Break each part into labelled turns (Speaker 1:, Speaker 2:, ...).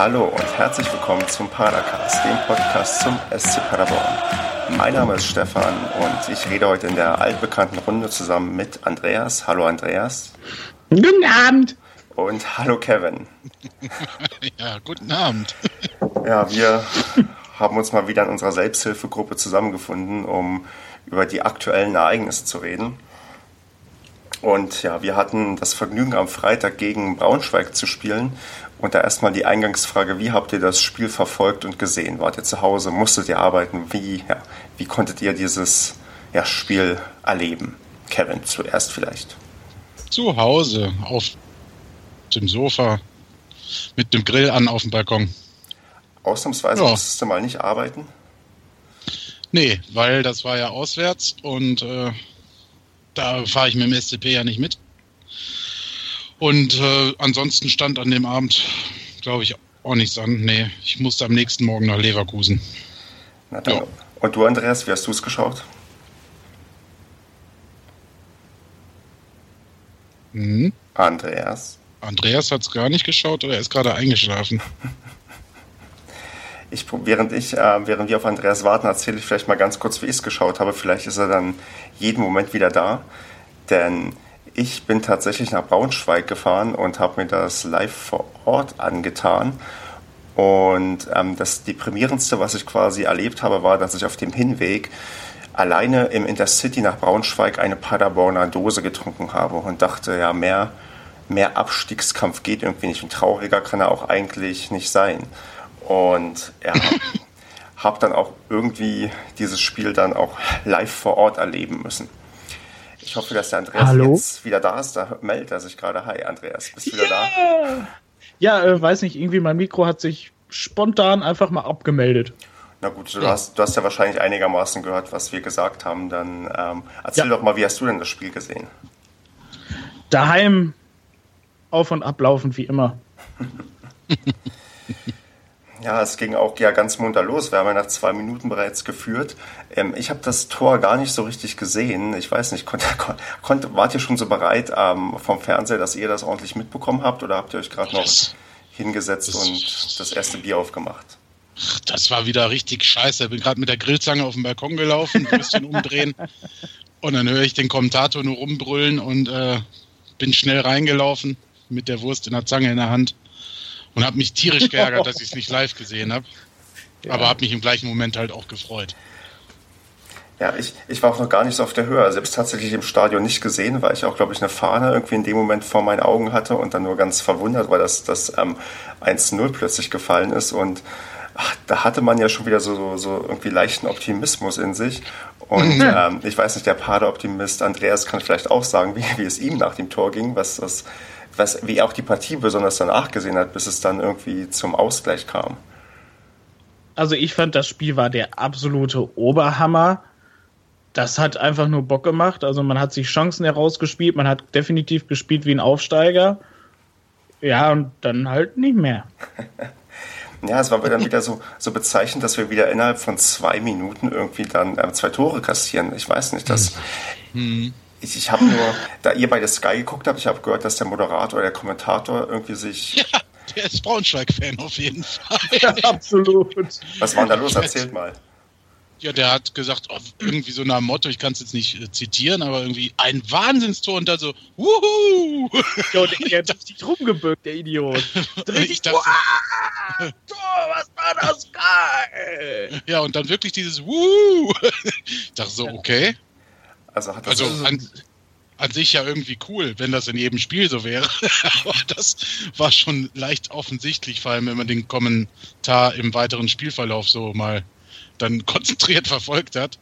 Speaker 1: Hallo und herzlich willkommen zum Padercast, dem Podcast zum SC Paderborn. Mein Name ist Stefan und ich rede heute in der altbekannten Runde zusammen mit Andreas. Hallo Andreas.
Speaker 2: Guten Abend.
Speaker 1: Und hallo Kevin.
Speaker 3: Ja, guten Abend.
Speaker 1: Ja, wir haben uns mal wieder in unserer Selbsthilfegruppe zusammengefunden, um über die aktuellen Ereignisse zu reden. Und ja, wir hatten das Vergnügen, am Freitag gegen Braunschweig zu spielen. Und da erstmal die Eingangsfrage, wie habt ihr das Spiel verfolgt und gesehen? Wart ihr zu Hause? Musstet ihr arbeiten? Wie, ja, wie konntet ihr dieses ja, Spiel erleben? Kevin, zuerst vielleicht.
Speaker 3: Zu Hause, auf dem Sofa, mit dem Grill an auf dem Balkon.
Speaker 1: Ausnahmsweise
Speaker 3: Ja.
Speaker 1: musstest du mal nicht arbeiten?
Speaker 3: Nee, weil das war ja auswärts und äh, da fahre ich mit dem SCP ja nicht mit. Und äh, ansonsten stand an dem Abend, glaube ich, auch nichts an. Nee, ich musste am nächsten Morgen nach Leverkusen.
Speaker 1: Na dann.
Speaker 3: Ja.
Speaker 1: Und du, Andreas, wie hast du es geschaut?
Speaker 3: Mhm.
Speaker 1: Andreas.
Speaker 3: Andreas hat es gar nicht geschaut oder er ist gerade eingeschlafen.
Speaker 1: Ich, während, ich, äh, während wir auf Andreas warten, erzähle ich vielleicht mal ganz kurz, wie ich es geschaut habe. Vielleicht ist er dann jeden Moment wieder da. Denn ich bin tatsächlich nach Braunschweig gefahren und habe mir das live vor Ort angetan. Und ähm, das deprimierendste, was ich quasi erlebt habe, war, dass ich auf dem Hinweg alleine im Intercity nach Braunschweig eine Paderborner Dose getrunken habe und dachte, ja, mehr, mehr Abstiegskampf geht irgendwie nicht. Und trauriger kann er auch eigentlich nicht sein. Und ja, habe dann auch irgendwie dieses Spiel dann auch live vor Ort erleben müssen. Ich hoffe, dass der Andreas
Speaker 2: Hallo?
Speaker 1: jetzt wieder da ist. Da meldet er sich gerade. Hi, Andreas, bist du wieder da?
Speaker 2: Ja, äh, weiß nicht, irgendwie mein Mikro hat sich spontan einfach mal abgemeldet.
Speaker 1: Na gut, du, hast, du hast ja wahrscheinlich einigermaßen gehört, was wir gesagt haben. Dann ähm, erzähl doch mal, wie hast du denn das Spiel gesehen?
Speaker 2: Daheim auf und ablaufend wie immer.
Speaker 1: Ja, es ging auch ja ganz munter los. Wir haben ja nach zwei Minuten bereits geführt. Ähm, ich habe das Tor gar nicht so richtig gesehen. Ich weiß nicht, konnte, konnte, wart ihr schon so bereit ähm, vom Fernseher, dass ihr das ordentlich mitbekommen habt? Oder habt ihr euch gerade noch hingesetzt und das erste Bier aufgemacht?
Speaker 3: Das war wieder richtig scheiße. Bin gerade mit der Grillzange auf dem Balkon gelaufen, ein bisschen umdrehen. Und dann höre ich den Kommentator nur rumbrüllen und äh, bin schnell reingelaufen mit der Wurst in der Zange in der Hand und habe mich tierisch geärgert, dass ich es nicht live gesehen habe. Aber habe mich im gleichen Moment halt auch gefreut.
Speaker 1: Ja, ich, ich war auch noch gar nicht so auf der Höhe. Also Selbst tatsächlich im Stadion nicht gesehen, weil ich auch, glaube ich, eine Fahne irgendwie in dem Moment vor meinen Augen hatte und dann nur ganz verwundert, weil das, das ähm, 1-0 plötzlich gefallen ist. Und ach, da hatte man ja schon wieder so, so, so irgendwie leichten Optimismus in sich. Und ähm, ich weiß nicht, der Pader-Optimist Andreas kann vielleicht auch sagen, wie, wie es ihm nach dem Tor ging, was, was, was, wie er auch die Partie besonders danach gesehen hat, bis es dann irgendwie zum Ausgleich kam.
Speaker 2: Also ich fand, das Spiel war der absolute Oberhammer. Das hat einfach nur Bock gemacht. Also man hat sich Chancen herausgespielt, man hat definitiv gespielt wie ein Aufsteiger. Ja, und dann halt nicht mehr.
Speaker 1: Ja, es war dann wieder so, so bezeichnend, dass wir wieder innerhalb von zwei Minuten irgendwie dann äh, zwei Tore kassieren. Ich weiß nicht, das. Ich, ich habe nur, da ihr beide Sky geguckt habt, ich habe gehört, dass der Moderator, der Kommentator irgendwie sich.
Speaker 3: Ja, der ist Braunschweig-Fan auf jeden Fall.
Speaker 2: Ja, absolut.
Speaker 1: Was war denn da los? Erzählt mal.
Speaker 3: Ja, der hat gesagt, oh, irgendwie so nach dem Motto, ich kann es jetzt nicht äh, zitieren, aber irgendwie ein Wahnsinnstor und dann so, wuhu!
Speaker 2: Ja, und der hat sich rumgebückt, der Idiot.
Speaker 3: Ich dachte,
Speaker 2: Tor, was war das geil?
Speaker 3: ja, und dann wirklich dieses wuhu! Ich dachte so, okay.
Speaker 1: Also hat das.
Speaker 3: Also an, an sich ja irgendwie cool, wenn das in jedem Spiel so wäre. Aber das war schon leicht offensichtlich, vor allem wenn man den Kommentar im weiteren Spielverlauf so mal dann konzentriert verfolgt hat,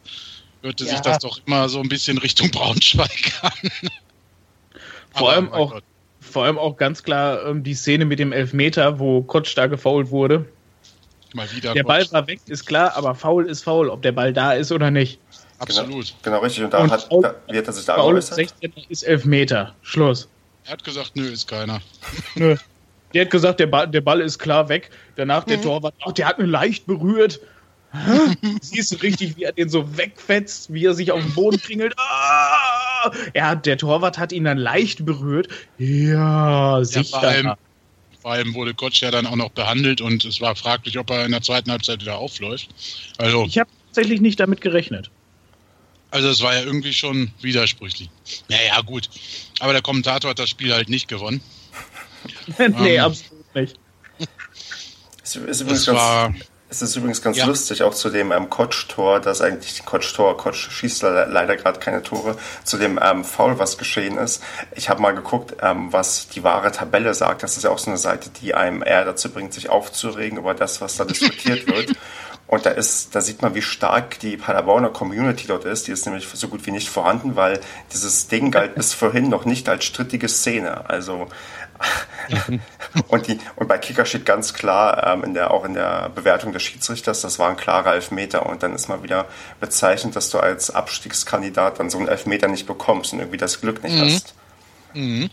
Speaker 3: hörte
Speaker 2: Ja.
Speaker 3: sich das doch immer so ein bisschen Richtung Braunschweig an.
Speaker 2: Vor
Speaker 3: Aber,
Speaker 2: allem auch-
Speaker 3: Gott,
Speaker 2: Vor allem auch ganz klar ähm, die Szene mit dem Elfmeter, wo Kotsch da gefoult wurde.
Speaker 3: mal wieder.
Speaker 2: Der. Ball war weg, ist klar, aber faul ist faul, ob der Ball da ist oder nicht.
Speaker 3: Absolut.
Speaker 1: Genau richtig. Und da
Speaker 2: Und
Speaker 1: hat,
Speaker 2: Paul-
Speaker 1: da, wie hat er sich da geäußert?
Speaker 2: 16 ist Elfmeter. Schluss.
Speaker 3: Er hat gesagt, nö, ist keiner.
Speaker 2: Nö. Der hat gesagt, der Ball, der Ball ist klar weg. Danach der Torwart, ach, der hat mir leicht berührt. Siehst du richtig, wie er den so wegfetzt, wie er sich auf den Boden kringelt. Ah! Er hat, der Torwart hat ihn dann leicht berührt. Ja,
Speaker 3: Ja,
Speaker 2: sicher.
Speaker 3: vor allem, Vor allem wurde Kotsch ja dann auch noch behandelt und es war fraglich, ob er in der zweiten Halbzeit wieder aufläuft. Also,
Speaker 2: ich habe tatsächlich nicht damit gerechnet.
Speaker 3: Also es war ja irgendwie schon widersprüchlich. Naja, gut. Aber der Kommentator hat das Spiel halt nicht gewonnen.
Speaker 2: nee, ähm, absolut nicht.
Speaker 1: Es ist übrigens, ganz, es ist übrigens ganz ja. lustig, auch zu dem ähm, Kotsch-Tor, das eigentlich Kotsch-Tor, Kotsch schießt leider gerade keine Tore, zu dem ähm, Foul, was geschehen ist. Ich habe mal geguckt, ähm, was die wahre Tabelle sagt. Das ist ja auch so eine Seite, die einem eher dazu bringt, sich aufzuregen über das, was da diskutiert wird. Und da ist, da sieht man, wie stark die Paderborner Community dort ist. Die ist nämlich so gut wie nicht vorhanden, weil dieses Ding galt bis vorhin noch nicht als strittige Szene. Also und die und bei Kicker steht ganz klar ähm, in der auch in der Bewertung des Schiedsrichters, das war ein klarer Elfmeter. Und dann ist mal wieder bezeichnet, dass du als Abstiegskandidat dann so einen Elfmeter nicht bekommst und irgendwie das Glück nicht mhm. hast.
Speaker 2: Mhm.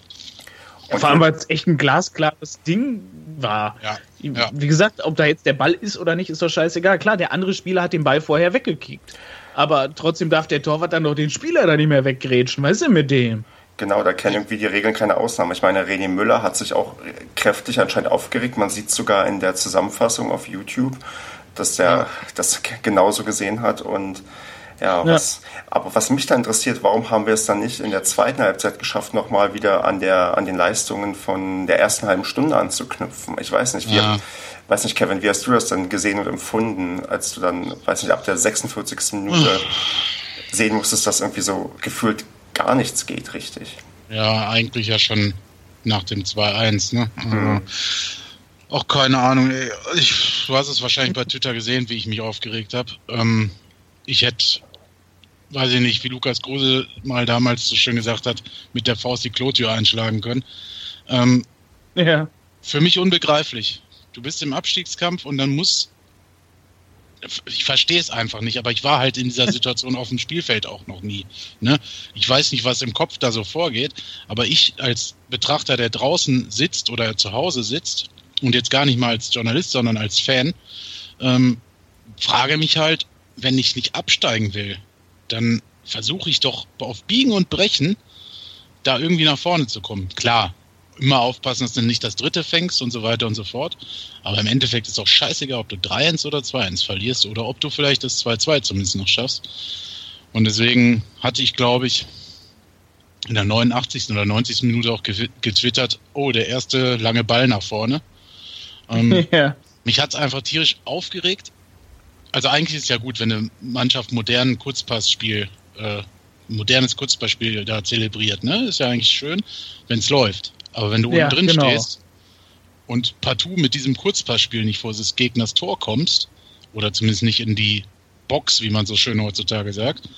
Speaker 2: Ja, vor allem, weil es echt ein glasklares Ding war. Ja, ja. Wie gesagt, ob da jetzt der Ball ist oder nicht, ist doch scheißegal. Klar, der andere Spieler hat den Ball vorher weggekickt. Aber trotzdem darf der Torwart dann doch den Spieler da nicht mehr weggrätschen. Was ist denn mit dem?
Speaker 1: Genau, da kennen irgendwie die Regeln keine Ausnahme. Ich meine, René Müller hat sich auch kräftig anscheinend aufgeregt. Man sieht sogar in der Zusammenfassung auf YouTube, dass der ja. das genauso gesehen hat und ja, was, aber was mich da interessiert, warum haben wir es dann nicht in der zweiten Halbzeit geschafft, nochmal wieder an der, an den Leistungen von der ersten halben Stunde anzuknüpfen? Ich weiß nicht, wie, ja. weiß nicht, Kevin, wie hast du das dann gesehen und empfunden, als du dann, weiß nicht, ab der 46. Minute sehen musstest, dass irgendwie so gefühlt gar nichts geht, richtig?
Speaker 3: Ja, eigentlich ja schon nach dem 2-1, ne? Mhm. Auch keine Ahnung. Ich, du hast es wahrscheinlich bei Twitter gesehen, wie ich mich aufgeregt habe. Ähm, ich hätte, weiß ich nicht, wie Lukas Große mal damals so schön gesagt hat, mit der Faust die Klotür einschlagen können. Ähm, ja. Für mich unbegreiflich. Du bist im Abstiegskampf und dann muss. Ich verstehe es einfach nicht, aber ich war halt in dieser Situation auf dem Spielfeld auch noch nie. Ne? Ich weiß nicht, was im Kopf da so vorgeht, aber ich als Betrachter, der draußen sitzt oder zu Hause sitzt und jetzt gar nicht mal als Journalist, sondern als Fan, ähm, frage mich halt, wenn ich nicht absteigen will, dann versuche ich doch auf Biegen und Brechen da irgendwie nach vorne zu kommen. Klar, immer aufpassen, dass du nicht das dritte fängst und so weiter und so fort. Aber im Endeffekt ist auch scheißegal, ob du 3-1 oder 2-1 verlierst oder ob du vielleicht das 2-2 zumindest noch schaffst. Und deswegen hatte ich, glaube ich, in der 89. oder 90. Minute auch getwittert, oh, der erste lange Ball nach vorne. Ähm, ja. Mich hat es einfach tierisch aufgeregt, also eigentlich ist es ja gut, wenn eine Mannschaft modernen Kurzpassspiel, äh, modernes Kurzpassspiel da zelebriert, ne? Ist ja eigentlich schön, wenn es läuft. Aber wenn du ja, unten drin genau. stehst und partout mit diesem Kurzpassspiel nicht vor des Gegners Tor kommst, oder zumindest nicht in die Box, wie man so schön heutzutage sagt,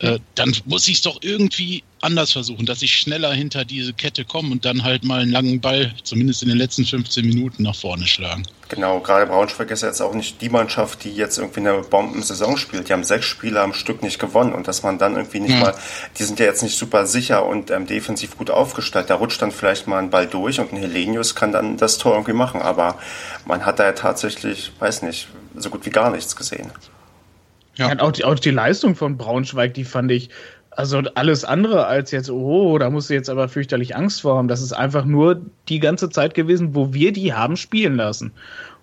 Speaker 3: äh, dann muss ich es doch irgendwie anders versuchen, dass ich schneller hinter diese Kette komme und dann halt mal einen langen Ball, zumindest in den letzten 15 Minuten, nach vorne schlagen.
Speaker 1: Genau, gerade Braunschweig ist jetzt auch nicht die Mannschaft, die jetzt irgendwie eine Bombensaison spielt. Die haben sechs Spiele am Stück nicht gewonnen und dass man dann irgendwie nicht ja. mal, die sind ja jetzt nicht super sicher und ähm, defensiv gut aufgestellt. Da rutscht dann vielleicht mal ein Ball durch und ein Helenius kann dann das Tor irgendwie machen, aber man hat da ja tatsächlich, weiß nicht, so gut wie gar nichts gesehen.
Speaker 2: Ja. auch, die, auch die Leistung von Braunschweig, die fand ich, also alles andere als jetzt, oh, da musst du jetzt aber fürchterlich Angst vor haben. Das ist einfach nur die ganze Zeit gewesen, wo wir die haben spielen lassen.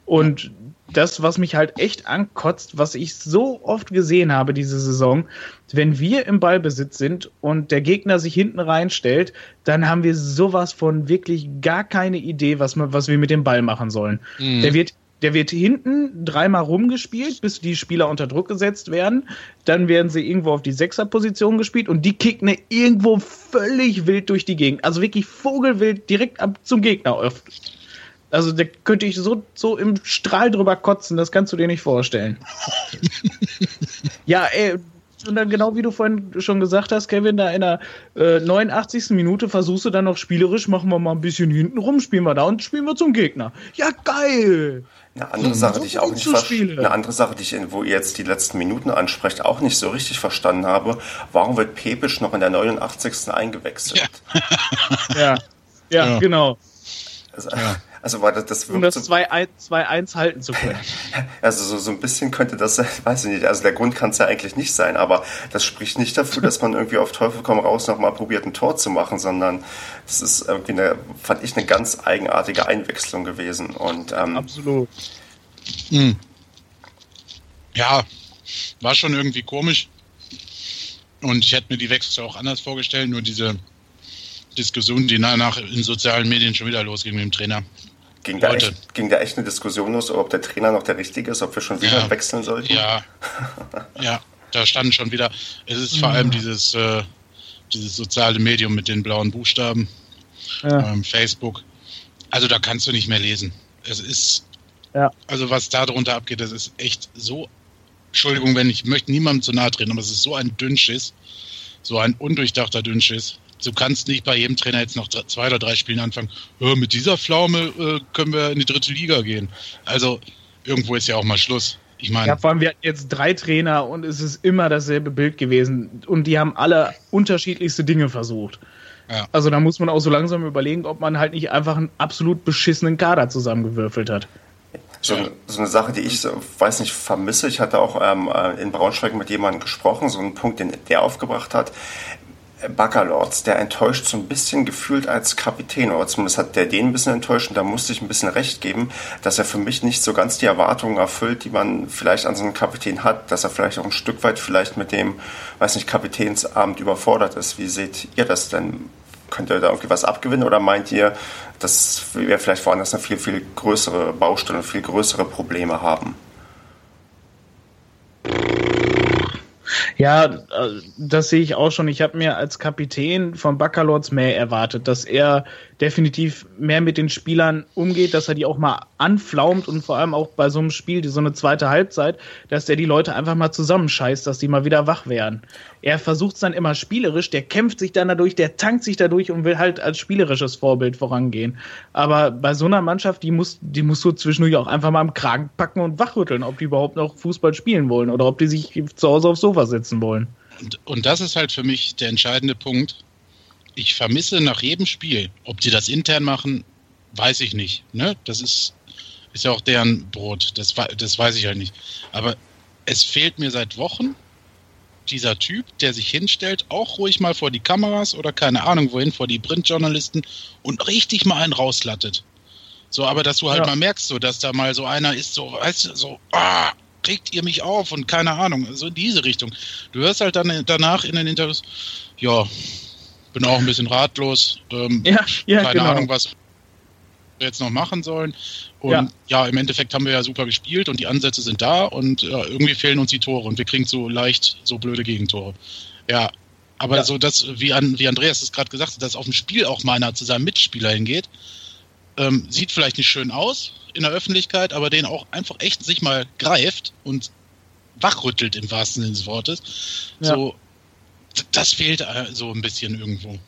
Speaker 2: Und das, was mich halt echt ankotzt, was ich so oft gesehen habe diese Saison, wenn wir im Ballbesitz sind und der Gegner sich hinten reinstellt, dann haben wir sowas von wirklich gar keine Idee, was, wir, was wir mit dem Ball machen sollen. Mhm. Der wird der wird hinten dreimal rumgespielt, bis die Spieler unter Druck gesetzt werden. Dann werden sie irgendwo auf die Sechserposition gespielt und die kicken irgendwo völlig wild durch die Gegend. Also wirklich vogelwild direkt ab zum Gegner oft. Also da könnte ich so, so im Strahl drüber kotzen, das kannst du dir nicht vorstellen. ja, ey, und dann genau wie du vorhin schon gesagt hast, Kevin, da in der äh, 89. Minute versuchst du dann noch spielerisch, machen wir mal ein bisschen hinten rum, spielen wir da und spielen wir zum Gegner. Ja, geil!
Speaker 1: Eine andere Sache, die ich auch nicht eine andere Sache, die ich, wo ihr jetzt die letzten Minuten ansprecht, auch nicht so richtig verstanden habe. Warum wird Pepisch noch in der 89. eingewechselt?
Speaker 2: Ja, ja, ja, ja. genau.
Speaker 1: Also, ja. Also war das, das
Speaker 2: um das 2-1 halten zu können.
Speaker 1: Also so, so ein bisschen könnte das, weiß ich nicht, also der Grund kann es ja eigentlich nicht sein, aber das spricht nicht dafür, dass man irgendwie auf Teufel komm raus nochmal probiert, ein Tor zu machen, sondern das ist irgendwie eine, fand ich, eine ganz eigenartige Einwechslung gewesen. Und, ähm,
Speaker 2: Absolut.
Speaker 3: Hm. Ja, war schon irgendwie komisch. Und ich hätte mir die Wechsel auch anders vorgestellt, nur diese Diskussion, die danach in sozialen Medien schon wieder losging mit dem Trainer.
Speaker 1: Ging da, echt, ging da echt eine Diskussion los, ob der Trainer noch der richtige ist, ob wir schon wieder
Speaker 3: Ja.
Speaker 1: wechseln sollten?
Speaker 3: Ja, ja, da stand schon wieder. Es ist vor allem dieses, äh, dieses soziale Medium mit den blauen Buchstaben,
Speaker 2: Ja.
Speaker 3: ähm, Facebook. Also da kannst du nicht mehr lesen. Es ist,
Speaker 2: Ja.
Speaker 3: also was da drunter abgeht, das ist echt so. Entschuldigung, wenn ich möchte niemandem zu nahe treten, aber es ist so ein Dünnschiss, so ein undurchdachter Dünnschiss. Du kannst nicht bei jedem Trainer jetzt noch zwei oder drei Spielen anfangen. "Äh, mit dieser Pflaume äh, können wir in die dritte Liga gehen. Also irgendwo ist ja auch mal Schluss. Ich meine,
Speaker 2: Ja, vor allem, wir hatten jetzt drei Trainer und es ist immer dasselbe Bild gewesen. Und die haben alle unterschiedlichste Dinge versucht.
Speaker 3: Ja.
Speaker 2: Also da muss man auch so langsam überlegen, ob man halt nicht einfach einen absolut beschissenen Kader zusammengewürfelt hat.
Speaker 1: So, so eine Sache, die ich, so, weiß nicht, vermisse. Ich hatte auch ähm, äh, in Braunschweig mit jemandem gesprochen, so ein Punkt, den der aufgebracht hat. Baccalords, der enttäuscht so ein bisschen gefühlt als Kapitän, oder zumindest hat der den ein bisschen enttäuscht und da musste ich ein bisschen recht geben, dass er für mich nicht so ganz die Erwartungen erfüllt, die man vielleicht an so einen Kapitän hat, dass er vielleicht auch ein Stück weit vielleicht mit dem, weiß nicht, Kapitänsamt überfordert ist. Wie seht ihr das denn? Könnt ihr da irgendwie was abgewinnen oder meint ihr, dass wir vielleicht woanders eine viel, viel größere Baustelle und viel größere Probleme haben?
Speaker 2: Ja, äh, das sehe ich auch schon. Ich habe mir als Kapitän von Baccalords mehr erwartet, dass er definitiv mehr mit den Spielern umgeht, dass er die auch mal anflaumt und vor allem auch bei so einem Spiel, die so eine zweite Halbzeit, dass der die Leute einfach mal zusammenscheißt, dass die mal wieder wach werden. Er versucht es dann immer spielerisch, der kämpft sich dann dadurch, der tankt sich dadurch und will halt als spielerisches Vorbild vorangehen. Aber bei so einer Mannschaft, die muss, die musst du zwischendurch auch einfach mal am Kragen packen und wachrütteln, ob die überhaupt noch Fußball spielen wollen oder ob die sich zu Hause aufs Sofa setzen wollen.
Speaker 3: Und, und das ist halt für mich der entscheidende Punkt. Ich vermisse nach jedem Spiel, ob die das intern machen, weiß ich nicht. Ne? Das ist, ist ja auch deren Brot. Das, das weiß ich halt nicht. Aber es fehlt mir seit Wochen dieser Typ, der sich hinstellt, auch ruhig mal vor die Kameras oder keine Ahnung wohin, vor die Printjournalisten und richtig mal einen rauslattet. So, aber dass du halt
Speaker 2: Ja.
Speaker 3: mal merkst, so, dass da mal so einer ist, so, weißt du, so, ah, regt ihr mich auf und keine Ahnung, so in diese Richtung. Du hörst halt dann danach in den Interviews, ja, bin auch ein bisschen ratlos, ähm,
Speaker 2: Ja, ja,
Speaker 3: keine
Speaker 2: genau.
Speaker 3: Ahnung, was wir jetzt noch machen sollen. Und ja.
Speaker 2: Ja.
Speaker 3: im Endeffekt haben wir ja super gespielt und die Ansätze sind da und ja, irgendwie fehlen uns die Tore und wir kriegen so leicht so blöde Gegentore. Ja, aber
Speaker 2: Ja.
Speaker 3: so das, wie, an, wie Andreas es gerade gesagt hat, dass auf dem Spiel auch mal einer zu seinem Mitspieler hingeht, ähm, sieht vielleicht nicht schön aus in der Öffentlichkeit, aber den auch einfach echt sich mal greift und wachrüttelt im wahrsten Sinne des Wortes. So, das fehlt äh, so ein bisschen irgendwo.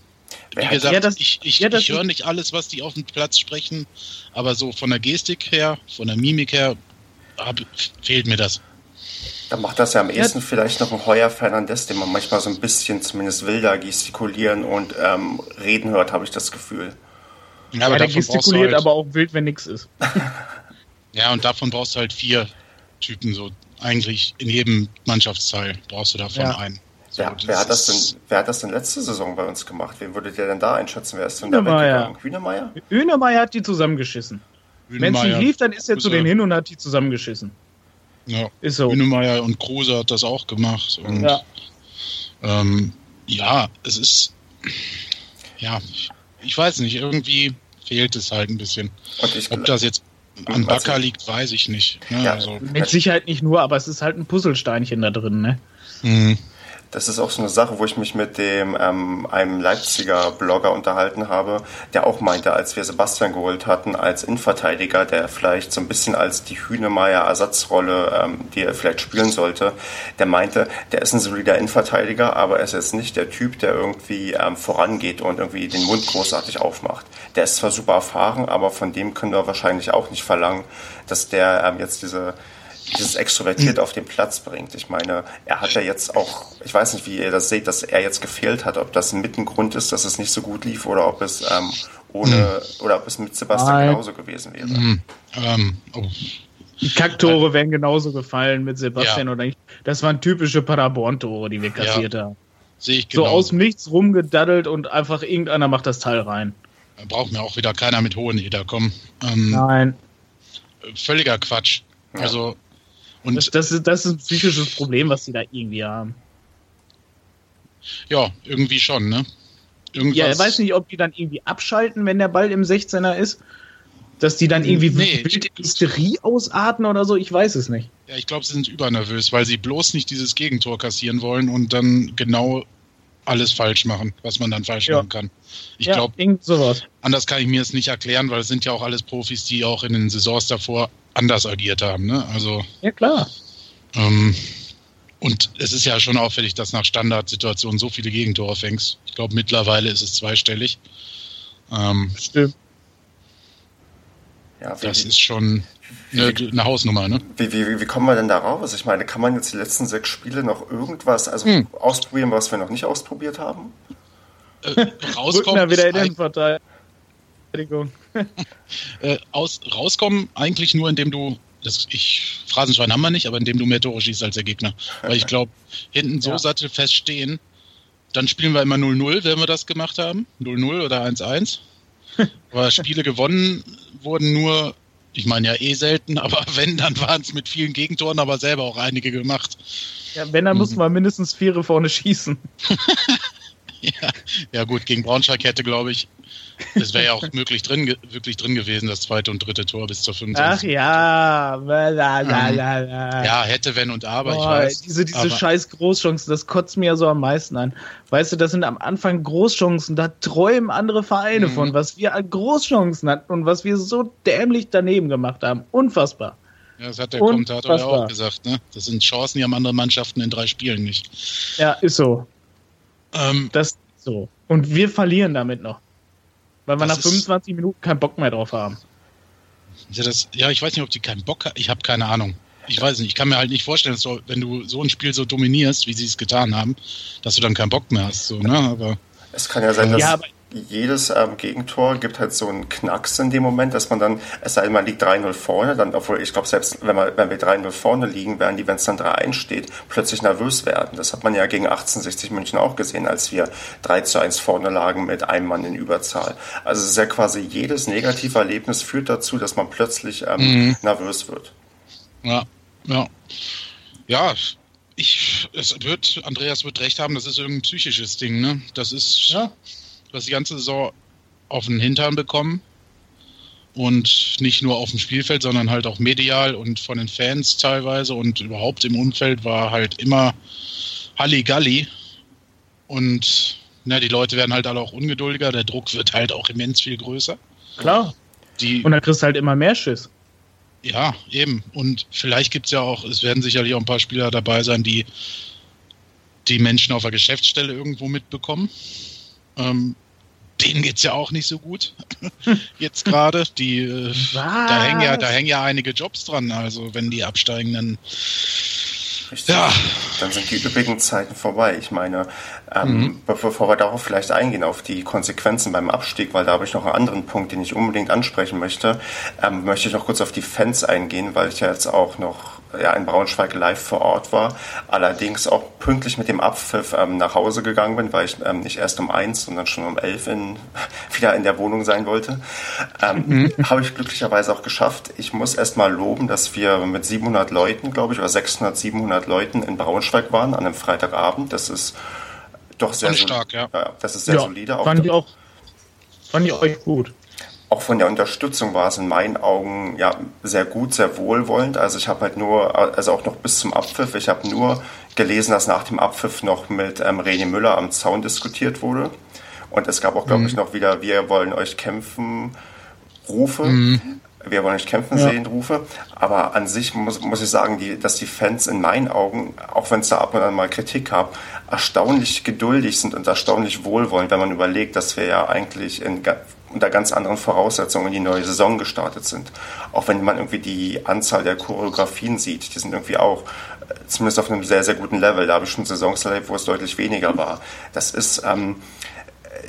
Speaker 3: Wie
Speaker 1: Ja,
Speaker 3: gesagt,
Speaker 2: ja, das-
Speaker 3: ich, ich,
Speaker 2: ja,
Speaker 3: ich höre nicht alles, was die auf dem Platz sprechen, aber so von der Gestik her, von der Mimik her, hab, fehlt mir das.
Speaker 1: Dann macht das ja am ehesten vielleicht noch ein Heuer Fernandes, den man manchmal so ein bisschen zumindest wilder gestikulieren und ähm, reden hört, habe ich das Gefühl.
Speaker 3: Ja,
Speaker 2: Ja,
Speaker 3: aber
Speaker 2: der
Speaker 3: brauchst du
Speaker 2: gestikuliert
Speaker 3: halt,
Speaker 2: aber auch wild, wenn nix ist.
Speaker 3: ja, und davon brauchst du halt vier Typen, so eigentlich in jedem Mannschaftsteil brauchst du davon
Speaker 2: Ja.
Speaker 3: einen. So,
Speaker 1: wer, wer, hat das denn, wer hat das denn letzte Saison bei uns gemacht? Wen würdet ihr denn da einschätzen? Wer ist denn da
Speaker 2: Hühnemeier.
Speaker 1: weggegangen? Hühnemeier?
Speaker 2: Hühnemeier hat die zusammengeschissen. Wenn es nicht
Speaker 3: Hünemeyer,
Speaker 2: lief, dann ist er zu denen hin und hat die zusammengeschissen.
Speaker 3: Ja,
Speaker 2: Ist so.
Speaker 3: Hünemeyer und Kruse hat das auch gemacht. Und,
Speaker 2: Ja.
Speaker 3: ähm, ja, es ist, ja, ich weiß nicht, irgendwie fehlt es halt ein bisschen. Ob das jetzt an
Speaker 1: Also-
Speaker 3: Bakker liegt, weiß ich nicht. Ne?
Speaker 1: Ja.
Speaker 3: Also,
Speaker 2: Mit Sicherheit nicht nur, aber es ist halt ein Puzzlesteinchen da drin, ne?
Speaker 3: hm.
Speaker 1: Das ist auch so eine Sache, wo ich mich mit dem ähm, einem Leipziger Blogger unterhalten habe, der auch meinte, als wir Sebastian geholt hatten als Innenverteidiger, der vielleicht so ein bisschen als die Hühnemeier Ersatzrolle, ähm, die er vielleicht spielen sollte, der meinte, der ist ein solider Innenverteidiger, aber er ist jetzt nicht der Typ, der irgendwie ähm, vorangeht und irgendwie den Mund großartig aufmacht. Der ist zwar super erfahren, aber von dem können wir wahrscheinlich auch nicht verlangen, dass der ähm, jetzt diese dieses extrovertiert auf den Platz bringt. Ich meine, er hat ja jetzt auch, ich weiß nicht, wie ihr das seht, dass er jetzt gefehlt hat, ob das mit ein Grund ist, dass es nicht so gut lief oder ob es ähm, ohne hm. oder ob es mit Sebastian Nein. genauso gewesen wäre. Hm. Ähm,
Speaker 2: oh. Die Kacktore wären genauso gefallen mit Sebastian ja. oder nicht. Das waren typische Paderborn-Tore, die wir kassiert ja. haben. Sehe ich genau. So aus dem Nichts rumgedaddelt und einfach irgendeiner macht das Teil rein.
Speaker 3: Da braucht mir auch wieder keiner mit hohen Eder kommen. Ähm,
Speaker 2: Nein.
Speaker 3: Völliger Quatsch. Ja. Also
Speaker 2: und das, das, ist, das ist ein psychisches Problem, was sie da irgendwie haben.
Speaker 3: Ja, irgendwie schon, ne?
Speaker 2: Irgendwas. Ja, er weiß nicht, ob die dann irgendwie abschalten, wenn der Ball im 16er ist. Dass die dann irgendwie nee, wild Hysterie ausarten oder so, ich weiß es nicht.
Speaker 3: Ja, ich glaube, sie sind übernervös, weil sie bloß nicht dieses Gegentor kassieren wollen und dann genau alles falsch machen, was man dann falsch ja. machen kann. Ich ja, glaube, anders kann ich mir es nicht erklären, weil es sind ja auch alles Profis, die auch in den Saisons davor anders agiert haben. Ne? Also,
Speaker 2: ja, klar.
Speaker 3: Ähm, und es ist ja schon auffällig, dass nach Standardsituationen so viele Gegentore fängst. Ich glaube, mittlerweile ist es zweistellig. Ähm, Stimmt. Ja, das ist schon eine, eine, Hausnummer, ne?
Speaker 1: Wie, wie, wie kommen wir denn da raus? Ich meine, kann man jetzt die letzten sechs Spiele noch irgendwas also hm. ausprobieren, was wir noch nicht ausprobiert haben?
Speaker 2: Äh, rauskommen. wieder Innenverteidigung.
Speaker 3: äh, aus, rauskommen eigentlich nur, indem du das, ich, Phrasenschwein haben wir nicht, aber indem du mehr Tore schießt als der Gegner. Weil ich glaube, hinten so ja. sattelfest stehen, dann spielen wir immer 0-0, wenn wir das gemacht haben. 0-0 oder 1-1. aber Spiele gewonnen wurden nur, ich meine ja eh selten, aber wenn, dann waren es mit vielen Gegentoren, aber selber auch einige gemacht.
Speaker 2: Ja, wenn, dann mhm. muss man mindestens vier vorne schießen.
Speaker 3: ja, ja, gut, gegen Braunschweig hätte, glaube ich, es wäre ja auch möglich drin, wirklich drin gewesen, das zweite und dritte Tor bis zur 25.
Speaker 2: Ach ja, lalalala.
Speaker 3: ja, hätte, wenn und aber,
Speaker 2: Boah, ich weiß. Diese, diese aber scheiß Großchancen, das kotzt mir ja so am meisten an. Weißt du, das sind am Anfang Großchancen, da träumen andere Vereine mhm. von, was wir an Großchancen hatten und was wir so dämlich daneben gemacht haben. Unfassbar.
Speaker 3: Ja, das hat der Unfassbar. Kommentator ja auch gesagt, ne? Das sind Chancen, die haben andere Mannschaften in drei Spielen nicht.
Speaker 2: Ja, ist so. Ähm, das ist so. Und wir verlieren damit noch. Weil wir nach 25 Minuten keinen Bock mehr drauf haben.
Speaker 3: Ja, das, ja, ich weiß nicht, ob die keinen Bock haben. Ich habe keine Ahnung. Ich weiß nicht. Ich kann mir halt nicht vorstellen, dass du, wenn du so ein Spiel so dominierst, wie sie es getan haben, dass du dann keinen Bock mehr hast. So, ne? aber,
Speaker 1: es kann ja sein, dass. Ja, aber jedes ähm, Gegentor gibt halt so einen Knacks in dem Moment, dass man dann, es sei denn, man liegt 3-0 vorne, dann, obwohl ich glaube, selbst wenn, man, wenn wir 3-0 vorne liegen, werden die, wenn es dann 3-1 steht, plötzlich nervös werden. Das hat man ja gegen 1860 München auch gesehen, als wir 3 1 vorne lagen mit einem Mann in Überzahl. Also es ist ja quasi jedes negative Erlebnis führt dazu, dass man plötzlich ähm, mhm. nervös wird.
Speaker 3: Ja, ja. Ja, ich, es wird, Andreas wird recht haben, das ist irgendein psychisches Ding, ne? Das ist. Ja das die ganze Saison auf den Hintern bekommen. Und nicht nur auf dem Spielfeld, sondern halt auch medial und von den Fans teilweise und überhaupt im Umfeld war halt immer Halligalli. Und na, die Leute werden halt alle auch ungeduldiger, der Druck wird halt auch immens viel größer.
Speaker 2: Klar. Die, und da kriegst du halt immer mehr Schiss.
Speaker 3: Ja, eben. Und vielleicht gibt es ja auch, es werden sicherlich auch ein paar Spieler dabei sein, die die Menschen auf der Geschäftsstelle irgendwo mitbekommen. Ähm, denen es ja auch nicht so gut. Jetzt gerade. Die äh, da hängen ja, da hängen ja einige Jobs dran. Also wenn die absteigen, dann
Speaker 1: Richtig. Ja. Dann sind die üppigen Zeiten vorbei. Ich meine, ähm, mhm. bevor wir darauf vielleicht eingehen, auf die Konsequenzen beim Abstieg, weil da habe ich noch einen anderen Punkt, den ich unbedingt ansprechen möchte, ähm, möchte ich noch kurz auf die Fans eingehen, weil ich ja jetzt auch noch ja, in Braunschweig live vor Ort war, allerdings auch pünktlich mit dem Abpfiff ähm, nach Hause gegangen bin, weil ich ähm, nicht erst um eins, sondern schon um elf in, wieder in der Wohnung sein wollte. Ähm, mhm. Habe ich glücklicherweise auch geschafft. Ich muss erst mal loben, dass wir mit 700 Leuten, glaube ich, oder 600, 700 Leuten in Braunschweig waren an einem Freitagabend. Das ist doch sehr
Speaker 3: stark, ja.
Speaker 1: ja. Das ist sehr ja, solide.
Speaker 2: Fand ich auch, fand ich euch gut
Speaker 1: auch von der Unterstützung war es in meinen Augen ja sehr gut, sehr wohlwollend. Also ich habe halt nur, also auch noch bis zum Abpfiff, ich habe nur gelesen, dass nach dem Abpfiff noch mit ähm, René Müller am Zaun diskutiert wurde. Und es gab auch, glaube mhm. ich, noch wieder, wir wollen euch kämpfen, Rufe. Mhm. Wir wollen euch kämpfen ja. sehen, Rufe. Aber an sich muss, muss ich sagen, die, dass die Fans in meinen Augen, auch wenn es da ab und an mal Kritik gab, erstaunlich geduldig sind und erstaunlich wohlwollend, wenn man überlegt, dass wir ja eigentlich in unter ganz anderen Voraussetzungen in die neue Saison gestartet sind. Auch wenn man irgendwie die Anzahl der Choreografien sieht, die sind irgendwie auch äh, zumindest auf einem sehr, sehr guten Level. Da habe ich schon Saisons erlebt, wo es deutlich weniger war. Das ist, ähm,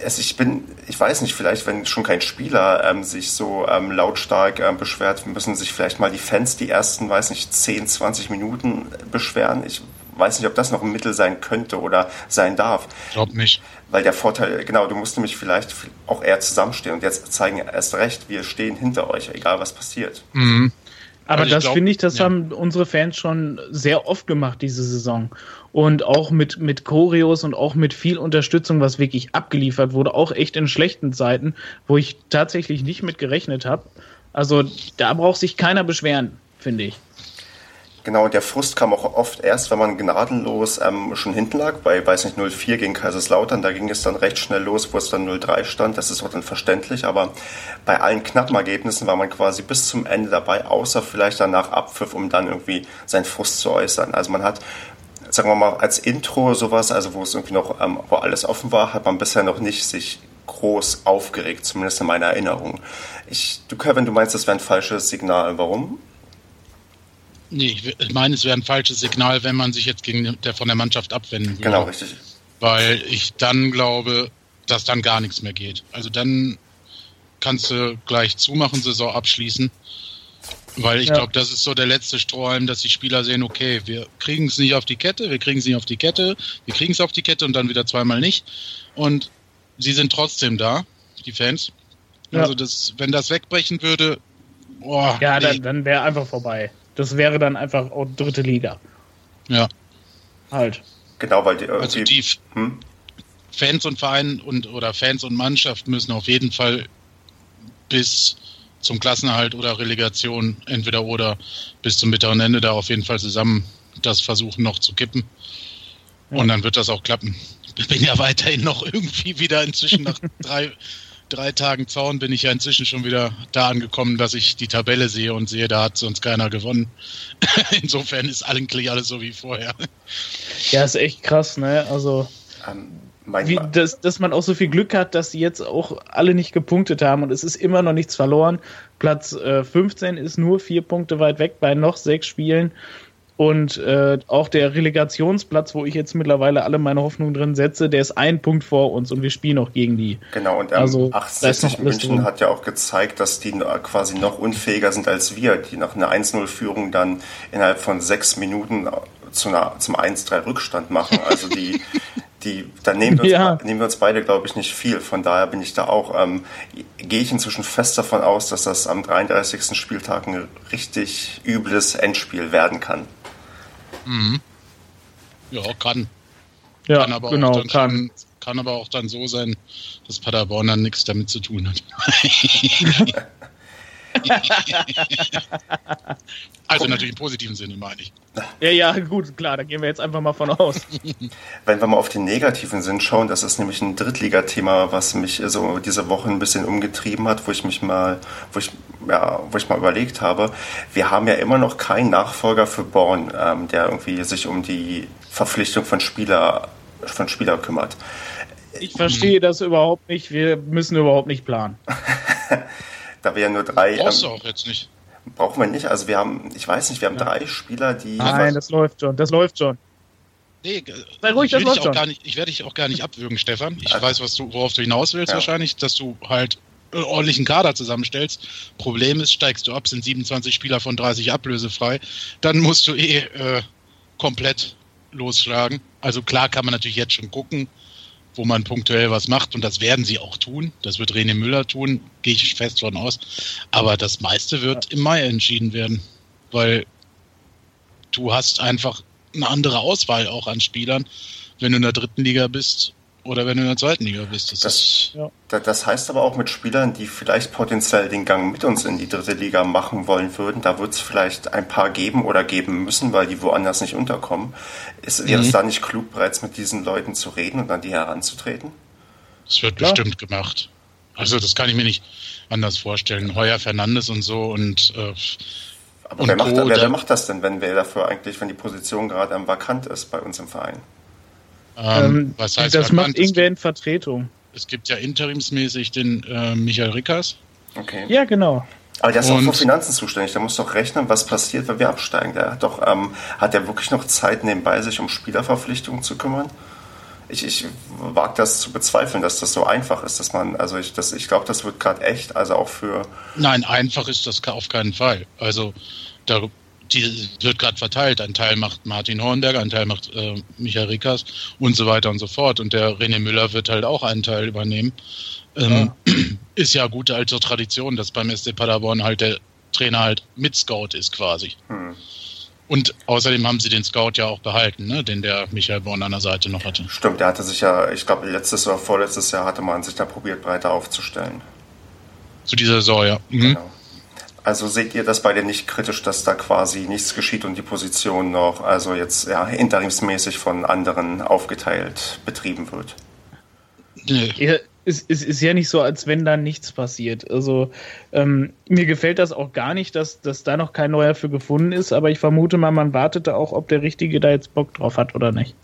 Speaker 1: also ich bin, ich weiß nicht, vielleicht, wenn schon kein Spieler ähm, sich so ähm, lautstark ähm, beschwert, müssen sich vielleicht mal die Fans die ersten, weiß nicht, 10, 20 Minuten beschweren. Ich weiß nicht, ob das noch ein Mittel sein könnte oder sein darf.
Speaker 3: Ich glaube nicht.
Speaker 1: Weil der Vorteil, genau, du musst nämlich vielleicht auch eher zusammenstehen und jetzt zeigen erst recht, wir stehen hinter euch, egal was passiert.
Speaker 2: Mhm. Aber also das finde ich, das ja. haben unsere Fans schon sehr oft gemacht diese Saison. Und auch mit, mit Choreos und auch mit viel Unterstützung, was wirklich abgeliefert wurde, auch echt in schlechten Zeiten, wo ich tatsächlich nicht mit gerechnet habe. Also da braucht sich keiner beschweren, finde ich.
Speaker 1: Genau, der Frust kam auch oft erst, wenn man gnadenlos ähm, schon hinten lag, bei, weiß nicht, 0-4 gegen Kaiserslautern, da ging es dann recht schnell los, wo es dann 0-3 stand, das ist auch dann verständlich, aber bei allen knappen Ergebnissen war man quasi bis zum Ende dabei, außer vielleicht danach Abpfiff, um dann irgendwie seinen Frust zu äußern. Also man hat, sagen wir mal, als Intro sowas, also wo es irgendwie noch, ähm, wo alles offen war, hat man bisher noch nicht sich groß aufgeregt, zumindest in meiner Erinnerung. Ich, du Kevin, du meinst, das wäre ein falsches Signal. Warum?
Speaker 3: Nee, ich meine, es wäre ein falsches Signal, wenn man sich jetzt gegen der, von der Mannschaft abwenden würde.
Speaker 1: Genau, richtig.
Speaker 3: Weil ich dann glaube, dass dann gar nichts mehr geht. Also dann kannst du gleich zumachen, Saison abschließen. Weil ich ja. glaube, das ist so der letzte Strohhalm, dass die Spieler sehen, okay, wir kriegen es nicht auf die Kette, wir kriegen es nicht auf die Kette, wir kriegen es auf die Kette und dann wieder zweimal nicht. Und sie sind trotzdem da, die Fans. Ja. Also das, wenn das wegbrechen würde,
Speaker 2: boah, ja, nee. dann, dann wäre einfach vorbei. Das wäre dann einfach auch dritte Liga.
Speaker 3: Ja.
Speaker 2: Halt.
Speaker 1: Genau, weil die
Speaker 3: Also die hm? Fans und Verein und oder Fans und Mannschaft müssen auf jeden Fall bis zum Klassenerhalt oder Relegation entweder oder bis zum bitteren Ende da auf jeden Fall zusammen das versuchen noch zu kippen. Ja. Und dann wird das auch klappen. Ich bin ja weiterhin noch irgendwie wieder inzwischen nach drei drei Tagen Zaun bin ich ja inzwischen schon wieder da angekommen, dass ich die Tabelle sehe und sehe, da hat sonst keiner gewonnen. Insofern ist eigentlich alles so wie vorher.
Speaker 2: Ja, ist echt krass, ne? Also, um, wie, dass, dass man auch so viel Glück hat, dass sie jetzt auch alle nicht gepunktet haben und es ist immer noch nichts verloren. Platz äh, 15 ist nur vier Punkte weit weg bei noch sechs Spielen. Und äh, auch der Relegationsplatz, wo ich jetzt mittlerweile alle meine Hoffnungen drin setze, der ist ein Punkt vor uns und wir spielen auch gegen die.
Speaker 1: Genau, und ähm, also, 68 München drin. hat ja auch gezeigt, dass die quasi noch unfähiger sind als wir, die nach einer 1-0-Führung dann innerhalb von sechs Minuten zu einer, zum 1-3 Rückstand machen. Also die, die, da nehmen wir, uns, ja. nehmen wir uns beide, glaube ich, nicht viel. Von daher bin ich da auch, ähm, gehe ich inzwischen fest davon aus, dass das am 33. Spieltag ein richtig übles Endspiel werden kann.
Speaker 3: Mhm. Ja, kann.
Speaker 2: Ja, kann aber genau, auch dann kann. Schon,
Speaker 3: kann aber auch dann so sein, dass Paderborn dann nichts damit zu tun hat. also natürlich im positiven Sinne, meine ich.
Speaker 2: Ja, ja, gut, klar, da gehen wir jetzt einfach mal von aus.
Speaker 1: Wenn wir mal auf den negativen Sinn schauen, das ist nämlich ein Drittligathema, was mich so diese Woche ein bisschen umgetrieben hat, wo ich mich mal, wo ich, ja, wo ich mal überlegt habe, wir haben ja immer noch keinen Nachfolger für Born, ähm, der irgendwie sich um die Verpflichtung von Spieler, von Spieler kümmert.
Speaker 2: Ich verstehe das überhaupt nicht. Wir müssen überhaupt nicht planen.
Speaker 1: Da wir ja nur drei.
Speaker 3: Brauchst ähm, du auch jetzt nicht.
Speaker 1: Brauchen wir nicht. Also wir haben, ich weiß nicht, wir haben ja. drei Spieler, die.
Speaker 2: Nein, das läuft schon. Das läuft schon.
Speaker 3: Nee, Sei ruhig, das läuft schon. Gar nicht, ich werde dich auch gar nicht abwürgen, Stefan. Ich also, weiß, was du, worauf du hinaus willst ja. wahrscheinlich, dass du halt ordentlichen Kader zusammenstellst. Problem ist, steigst du ab, sind 27 Spieler von 30 ablösefrei, dann musst du eh äh, komplett losschlagen. Also klar kann man natürlich jetzt schon gucken, wo man punktuell was macht und das werden sie auch tun. Das wird René Müller tun, gehe ich fest von aus. Aber das meiste wird im Mai entschieden werden, weil du hast einfach eine andere Auswahl auch an Spielern, wenn du in der dritten Liga bist oder wenn du in der zweiten Liga bist.
Speaker 1: Das, das, ja. das, heißt aber auch mit Spielern, die vielleicht potenziell den Gang mit uns in die dritte Liga machen wollen würden, da wird es vielleicht ein paar geben oder geben müssen, weil die woanders nicht unterkommen. Ist, wäre mhm. es da nicht klug, bereits mit diesen Leuten zu reden und an die heranzutreten?
Speaker 3: Das wird ja. bestimmt gemacht. Also das kann ich mir nicht anders vorstellen. Heuer Fernandes und so und äh,
Speaker 1: aber und wer, macht, wer, wer macht das denn, wenn wer dafür eigentlich, wenn die Position gerade am vakant ist bei uns im Verein?
Speaker 2: Ähm, ähm, was heißt das macht irgendwer in Vertretung.
Speaker 3: Es gibt ja interimsmäßig den äh, Michael Rickers.
Speaker 2: Okay. Ja, genau.
Speaker 1: Aber der ist und, auch für Finanzen zuständig. Der muss doch rechnen, was passiert, wenn wir absteigen. Der hat doch, ähm, hat der wirklich noch Zeit nebenbei, sich um Spielerverpflichtungen zu kümmern? ich, ich wage das zu bezweifeln, dass das so einfach ist, dass man, also ich, das, ich glaube, das wird gerade echt, also auch für.
Speaker 3: Nein, einfach ist das auf keinen Fall. Also da, die wird gerade verteilt. Ein Teil macht Martin Hornberg, ein Teil macht äh, Michael Rickers und so weiter und so fort. Und der René Müller wird halt auch einen Teil übernehmen. Ähm, ja. Ist ja gute alte Tradition, dass beim SC Paderborn halt der Trainer halt mit Scout ist quasi. Hm. Und außerdem haben sie den Scout ja auch behalten, ne? den der Michael Born an der Seite noch hatte.
Speaker 1: Stimmt, der hatte sich ja, ich glaube, letztes oder vorletztes Jahr hatte man sich da probiert, breiter aufzustellen.
Speaker 3: Zu dieser Saison, ja. Mhm. Genau.
Speaker 1: Also seht ihr das beide nicht kritisch, dass da quasi nichts geschieht und die Position noch, also jetzt ja, interimsmäßig von anderen aufgeteilt betrieben wird?
Speaker 2: Nee es, es ist ja nicht so, als wenn da nichts passiert. Also ähm, mir gefällt das auch gar nicht, dass, dass da noch kein neuer für gefunden ist, aber ich vermute mal, man wartet da auch, ob der Richtige da jetzt Bock drauf hat oder nicht.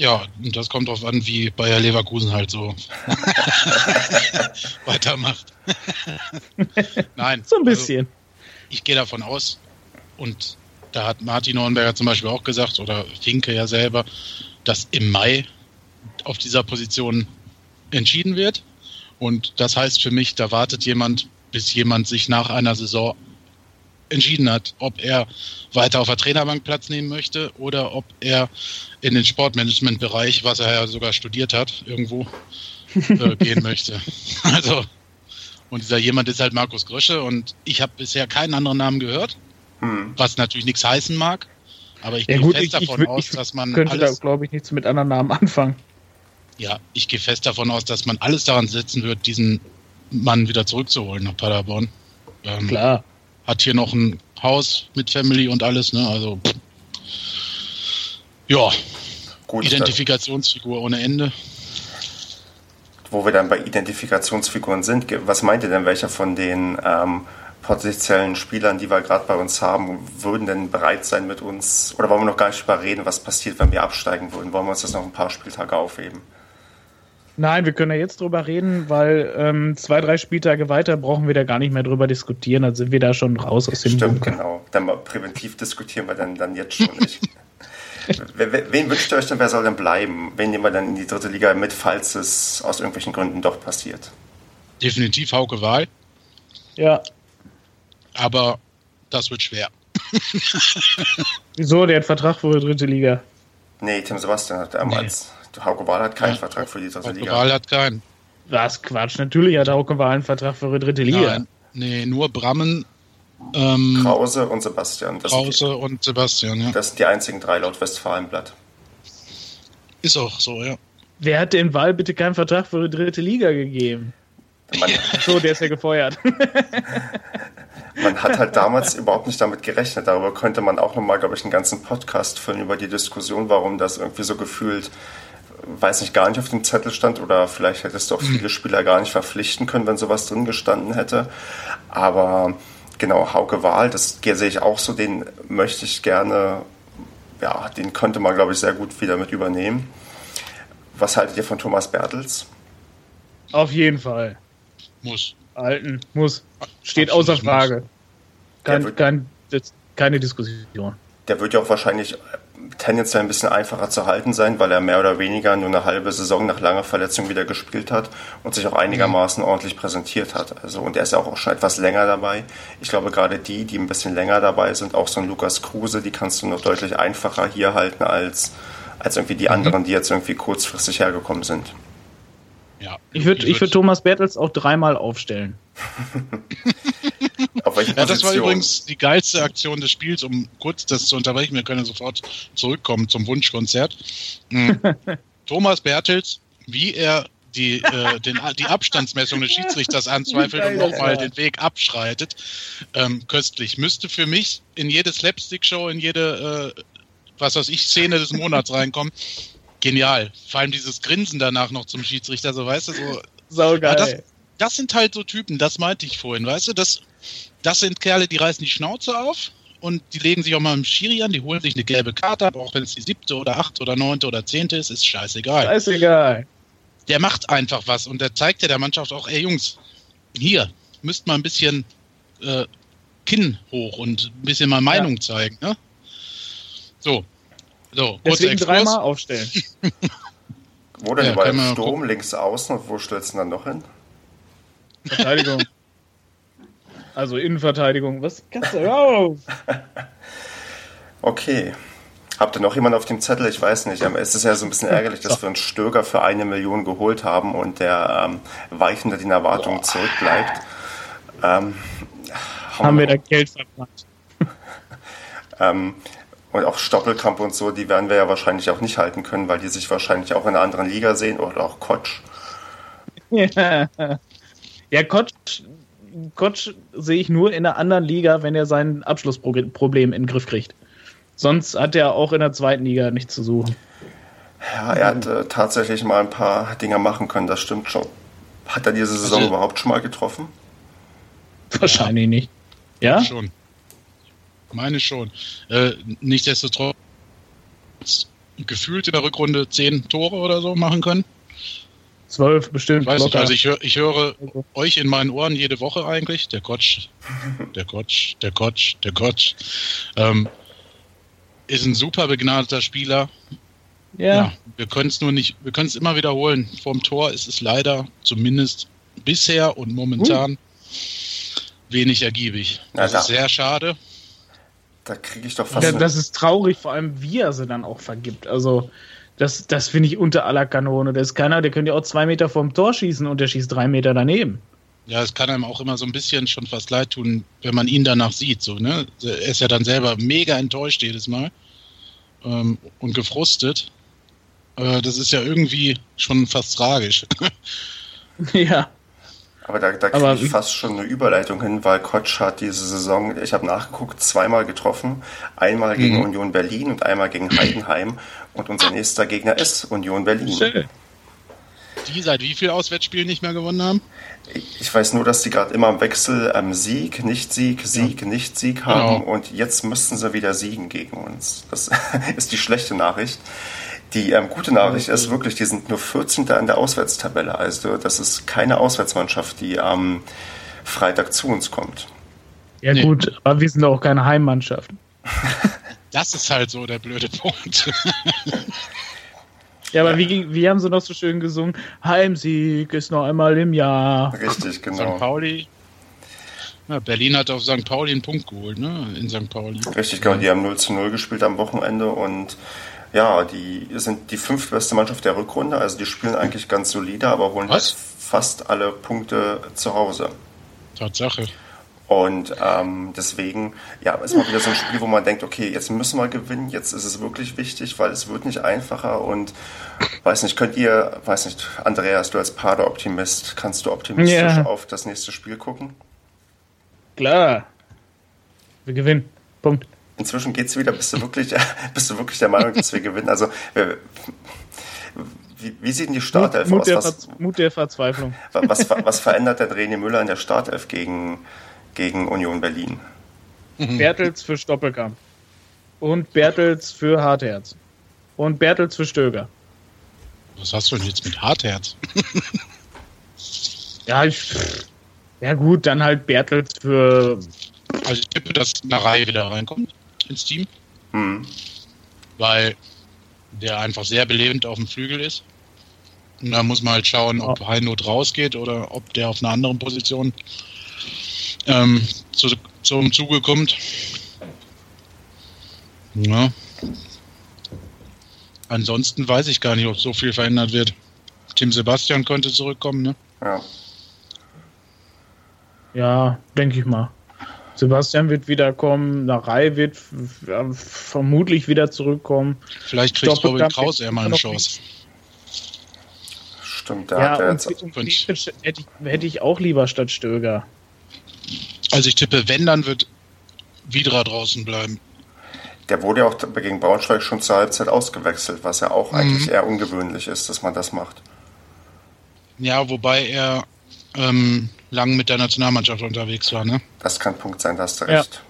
Speaker 3: Ja, das kommt darauf an, wie Bayer Leverkusen halt so weitermacht. Nein.
Speaker 2: So ein bisschen. Also,
Speaker 3: ich gehe davon aus, und da hat Martin Hornberger zum Beispiel auch gesagt, oder Finke ja selber, dass im Mai auf dieser Position entschieden wird. Und das heißt für mich, da wartet jemand, bis jemand sich nach einer Saison entschieden hat, ob er weiter auf der Trainerbank Platz nehmen möchte oder ob er in den Sportmanagement-Bereich, was er ja sogar studiert hat, irgendwo äh, gehen möchte. Also, und dieser jemand ist halt Markus Grösche und ich habe bisher keinen anderen Namen gehört, hm. was natürlich nichts heißen mag. Aber ich ja, gehe fest ich, davon ich, aus, dass man.
Speaker 2: könnte alles, da, glaube ich, nichts mit anderen Namen anfangen.
Speaker 3: Ja, ich gehe fest davon aus, dass man alles daran setzen wird, diesen Mann wieder zurückzuholen nach Paderborn.
Speaker 2: Ähm, Klar.
Speaker 3: Hat hier noch ein Haus mit Family und alles, ne? Also ja. Gut, Identifikationsfigur ohne Ende.
Speaker 1: Wo wir dann bei Identifikationsfiguren sind, was meint ihr denn, welcher von den ähm, potenziellen Spielern, die wir gerade bei uns haben, würden denn bereit sein mit uns, oder wollen wir noch gar nicht über reden, was passiert, wenn wir absteigen würden? Wollen wir uns das noch ein paar Spieltage aufheben?
Speaker 2: Nein, wir können ja jetzt drüber reden, weil ähm, zwei, drei Spieltage weiter brauchen wir da gar nicht mehr drüber diskutieren. Dann sind wir da schon raus aus dem
Speaker 1: Stimmt, Bunker. genau. Dann mal präventiv diskutieren wir dann, dann jetzt schon nicht. Wen wünscht ihr euch denn, wer soll denn bleiben? Wen nehmen wir dann in die dritte Liga mit, falls es aus irgendwelchen Gründen doch passiert?
Speaker 3: Definitiv Hauke Wahl.
Speaker 2: Ja.
Speaker 3: Aber das wird schwer.
Speaker 2: Wieso? Der hat Vertrag für die dritte Liga.
Speaker 1: Nee, Tim Sebastian hat damals. Nee. Hauke Wahl hat keinen ja, Vertrag für die dritte Liga. Hauke
Speaker 3: Wahl hat keinen.
Speaker 2: Was Quatsch, natürlich hat Hauke Wahl einen Vertrag für die dritte Liga. Nein,
Speaker 3: nee, nur Brammen.
Speaker 1: Ähm, Krause und Sebastian.
Speaker 3: Das Krause die, und Sebastian, ja.
Speaker 1: Das sind die einzigen drei laut Westfalenblatt.
Speaker 3: Ist auch so, ja.
Speaker 2: Wer hat den Wahl bitte keinen Vertrag für die dritte Liga gegeben? Man, so, der ist ja gefeuert.
Speaker 1: man hat halt damals überhaupt nicht damit gerechnet. Darüber könnte man auch nochmal, glaube ich, einen ganzen Podcast füllen über die Diskussion, warum das irgendwie so gefühlt weiß nicht, gar nicht auf dem Zettel stand oder vielleicht hättest du auch viele Spieler gar nicht verpflichten können, wenn sowas drin gestanden hätte. Aber genau, Hauke Wahl, das sehe ich auch so, den möchte ich gerne, ja, den könnte man, glaube ich, sehr gut wieder mit übernehmen. Was haltet ihr von Thomas Bertels?
Speaker 2: Auf jeden Fall.
Speaker 3: Muss.
Speaker 2: Alten, muss. Steht Absolut außer Frage. Kein, kein, keine Diskussion.
Speaker 1: Der wird ja auch wahrscheinlich tendenziell ein bisschen einfacher zu halten sein, weil er mehr oder weniger nur eine halbe Saison nach langer Verletzung wieder gespielt hat und sich auch einigermaßen ordentlich präsentiert hat. Also, und er ist ja auch schon etwas länger dabei. Ich glaube, gerade die, die ein bisschen länger dabei sind, auch so ein Lukas Kruse, die kannst du noch deutlich einfacher hier halten als, als irgendwie die mhm. anderen, die jetzt irgendwie kurzfristig hergekommen sind.
Speaker 2: Ja, ich würde ich würd Thomas Bertels auch dreimal aufstellen.
Speaker 3: Auf welche ja, das war übrigens die geilste Aktion des Spiels, um kurz das zu unterbrechen. Wir können sofort zurückkommen zum Wunschkonzert. Hm. Thomas Bertels, wie er die, äh, den, die Abstandsmessung des Schiedsrichters anzweifelt und nochmal den Weg abschreitet. Ähm, köstlich. Müsste für mich in jede Slapstick-Show, in jede, äh, was weiß ich, Szene des Monats reinkommen. Genial. Vor allem dieses Grinsen danach noch zum Schiedsrichter, so weißt du, so.
Speaker 2: Saugeil. Ja,
Speaker 3: das, das sind halt so Typen, das meinte ich vorhin, weißt du, das, das sind Kerle, die reißen die Schnauze auf und die legen sich auch mal im Schiri an, die holen sich eine gelbe Karte ab, auch wenn es die siebte oder achte oder neunte oder zehnte ist, ist scheißegal.
Speaker 2: Scheißegal.
Speaker 3: Der macht einfach was und der zeigt ja der Mannschaft auch, ey Jungs, hier, müsst mal ein bisschen äh, Kinn hoch und ein bisschen mal Meinung ja. zeigen, ne? So. So,
Speaker 2: Deswegen dreimal aufstellen.
Speaker 1: Wo denn ja, überall Sturm, links außen und wo stellst du dann noch hin?
Speaker 2: Verteidigung. also Innenverteidigung. Was kannst du raus?
Speaker 1: okay. Habt ihr noch jemanden auf dem Zettel? Ich weiß nicht. Es ist ja so ein bisschen ärgerlich, dass wir uns Stöger für eine Million geholt haben und der ähm, weit hinter den Erwartungen zurückbleibt. Ähm,
Speaker 2: haben wir da Geld verbrannt.
Speaker 1: ähm, und auch Stoppelkamp und so, die werden wir ja wahrscheinlich auch nicht halten können, weil die sich wahrscheinlich auch in einer anderen Liga sehen oder auch Kotsch.
Speaker 2: Ja, ja Kotsch, Kotsch sehe ich nur in einer anderen Liga, wenn er sein Abschlussproblem in den Griff kriegt. Sonst hat er auch in der zweiten Liga nichts zu suchen.
Speaker 1: Ja, er hat äh, tatsächlich mal ein paar Dinge machen können, das stimmt schon. Hat er diese Saison also, überhaupt schon mal getroffen?
Speaker 2: Wahrscheinlich ja. nicht. Ja?
Speaker 3: Schon. Meine schon. Äh, nichtsdestotrotz gefühlt in der Rückrunde zehn Tore oder so machen können.
Speaker 2: Zwölf bestimmt.
Speaker 3: Ich weiß nicht, also ich, hör, ich höre euch in meinen Ohren jede Woche eigentlich. Der Kotsch, der Kotsch, der Kotsch, der Kotsch. Ähm, ist ein super begnadeter Spieler. Ja. ja wir können es nur nicht, wir können es immer wiederholen. Vorm Tor ist es leider zumindest bisher und momentan uh. wenig ergiebig. Das ja, ist sehr schade.
Speaker 1: Da kriege ich doch fast. Ja,
Speaker 2: das ist traurig, vor allem wie er sie dann auch vergibt. Also, das, das finde ich unter aller Kanone. Da ist keiner, der könnte ja auch zwei Meter vorm Tor schießen und der schießt drei Meter daneben.
Speaker 3: Ja, es kann einem auch immer so ein bisschen schon fast leid tun, wenn man ihn danach sieht. So, ne? Er ist ja dann selber mega enttäuscht jedes Mal ähm, und gefrustet. Äh, das ist ja irgendwie schon fast tragisch.
Speaker 2: ja.
Speaker 1: Aber da, da kriege ich fast schon eine Überleitung hin, weil Kotsch hat diese Saison, ich habe nachgeguckt, zweimal getroffen. Einmal gegen mhm. Union Berlin und einmal gegen Heidenheim. Und unser nächster Gegner ist Union Berlin. Schön.
Speaker 3: Die seit wie viel Auswärtsspielen nicht mehr gewonnen haben?
Speaker 1: Ich weiß nur, dass die gerade immer im Wechsel ähm, Sieg, Nicht-Sieg, Sieg, ja. Nicht-Sieg haben. Genau. Und jetzt müssten sie wieder siegen gegen uns. Das ist die schlechte Nachricht. Die ähm, gute Nachricht ist mhm. wirklich, die sind nur 14. in der Auswärtstabelle. Also das ist keine Auswärtsmannschaft, die am Freitag zu uns kommt.
Speaker 2: Ja nee. gut, aber wir sind auch keine Heimmannschaft.
Speaker 3: das ist halt so der blöde Punkt.
Speaker 2: ja, aber wie, wie haben sie noch so schön gesungen? Heimsieg ist noch einmal im Jahr.
Speaker 1: Richtig, genau.
Speaker 3: St. Pauli. Ja, Berlin hat auf St. Pauli einen Punkt geholt, ne? In St. Pauli.
Speaker 1: Richtig, genau. Die haben 0 zu 0 gespielt am Wochenende und ja, die sind die fünftbeste Mannschaft der Rückrunde, also die spielen eigentlich ganz solide, aber holen halt fast alle Punkte zu Hause.
Speaker 3: Tatsache.
Speaker 1: Und ähm, deswegen, ja, ist mal wieder so ein Spiel, wo man denkt, okay, jetzt müssen wir gewinnen, jetzt ist es wirklich wichtig, weil es wird nicht einfacher und weiß nicht, könnt ihr, weiß nicht, Andreas, du als Pader-Optimist, kannst du optimistisch ja. auf das nächste Spiel gucken?
Speaker 2: Klar. Wir gewinnen. Punkt
Speaker 1: inzwischen geht es wieder. Bist du wirklich, bist du wirklich der Meinung, dass wir gewinnen? Also, wie, wie sieht denn die Startelf
Speaker 2: Mut, Mut
Speaker 1: aus?
Speaker 2: Der was, Mut der Verzweiflung.
Speaker 1: Was, was verändert der René Müller in der Startelf gegen, gegen Union Berlin?
Speaker 2: Mhm. Bertels für Stoppelkamp. Und Bertels für Hartherz. Und Bertels für Stöger.
Speaker 3: Was hast du denn jetzt mit Hartherz?
Speaker 2: ja, ich, ja gut, dann halt Bertels für.
Speaker 3: Also ich tippe, dass eine Reihe wieder reinkommt ins Team. Mhm. Weil der einfach sehr belebend auf dem Flügel ist. Und da muss man halt schauen, ob Heinot rausgeht oder ob der auf einer anderen Position ähm, zu, zum Zuge kommt. Ja. Ansonsten weiß ich gar nicht, ob so viel verändert wird. Tim Sebastian könnte zurückkommen, ne?
Speaker 1: Ja.
Speaker 2: Ja, denke ich mal. Sebastian wird wiederkommen, Narei wird vermutlich wieder zurückkommen.
Speaker 3: Vielleicht kriegt Robin Kraus eher mal eine Chance.
Speaker 1: Stimmt,
Speaker 2: da ja, hat er jetzt und, und hätte, ich, hätte ich auch lieber statt Stöger.
Speaker 3: Also ich tippe, wenn, dann wird Vidra draußen bleiben.
Speaker 1: Der wurde ja auch gegen Braunschweig schon zur Halbzeit ausgewechselt, was ja auch mhm. eigentlich eher ungewöhnlich ist, dass man das macht.
Speaker 3: Ja, wobei er ähm, lang mit der Nationalmannschaft unterwegs war, ne?
Speaker 1: Das kann Punkt sein, da hast du recht.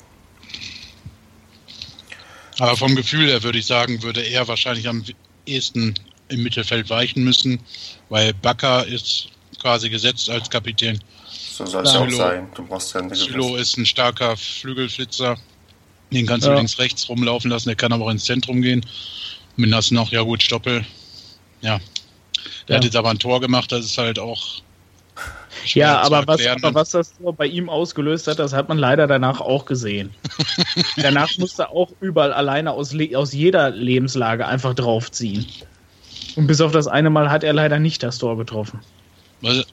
Speaker 3: Ja. Aber vom Gefühl her würde ich sagen, würde er wahrscheinlich am ehesten im Mittelfeld weichen müssen, weil Bakker ist quasi gesetzt als Kapitän.
Speaker 1: So soll es ja auch sein. Du brauchst ja
Speaker 3: Sülo ist ein starker Flügelflitzer. Den kannst ja. du links, rechts rumlaufen lassen. Der kann aber auch ins Zentrum gehen. Mit das noch, ja gut, Stoppel. Ja, Der ja. hat jetzt aber ein Tor gemacht, das ist halt auch.
Speaker 2: Ja, aber was, aber was, das Tor bei ihm ausgelöst hat, das hat man leider danach auch gesehen. danach musste er auch überall alleine aus, aus jeder Lebenslage einfach draufziehen. Und bis auf das eine Mal hat er leider nicht das Tor getroffen. Was?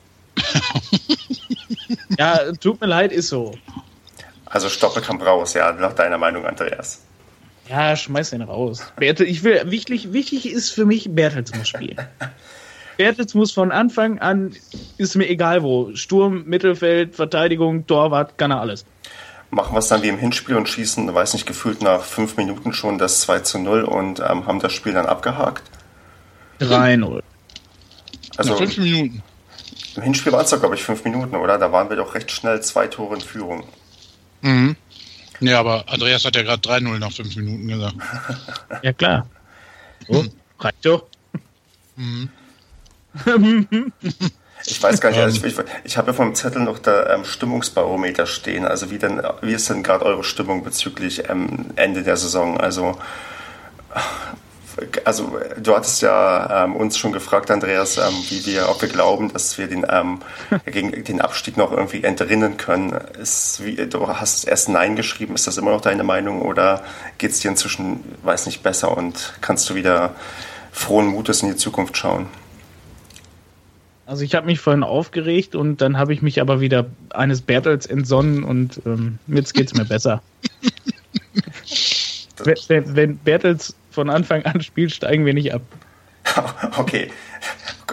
Speaker 2: Ja, tut mir leid, ist so.
Speaker 1: Also Stoppelkamp raus, ja, nach deiner Meinung, Andreas.
Speaker 2: Ja, schmeiß den raus. Bertel, ich will, wichtig, wichtig ist für mich, Bertels muss spielen. Bertels muss von Anfang an, ist mir egal wo, Sturm, Mittelfeld, Verteidigung, Torwart, kann er alles.
Speaker 1: Machen wir es dann wie im Hinspiel und schießen, weiß nicht, gefühlt nach fünf Minuten schon das 2 zu 0 und ähm, haben das Spiel dann abgehakt?
Speaker 2: 3-0.
Speaker 3: Also nach fünf Minuten.
Speaker 1: Im Hinspiel waren es doch, glaube ich, fünf Minuten, oder? Da waren wir doch recht schnell zwei Tore in Führung.
Speaker 3: Mhm. Ja, aber Andreas hat ja gerade 3-0 nach 5 Minuten gesagt.
Speaker 2: ja, klar. So, mhm. reicht doch. Mhm.
Speaker 1: ich weiß gar nicht, also ich, ich, ich habe ja vom Zettel noch der ähm, Stimmungsbarometer stehen. Also wie, denn, wie ist denn gerade eure Stimmung bezüglich ähm, Ende der Saison? Also also du hattest ja ähm, uns schon gefragt, Andreas, ähm, wie wir, ob wir glauben, dass wir den, ähm, gegen den Abstieg noch irgendwie entrinnen können. Ist, wie, du hast erst Nein geschrieben, ist das immer noch deine Meinung oder geht es dir inzwischen, weiß nicht, besser und kannst du wieder frohen Mutes in die Zukunft schauen?
Speaker 2: Also ich habe mich vorhin aufgeregt und dann habe ich mich aber wieder eines Bertels entsonnen und ähm, jetzt geht es mir besser. wenn, wenn Bertels von Anfang an spielt, steigen wir nicht ab.
Speaker 1: Okay.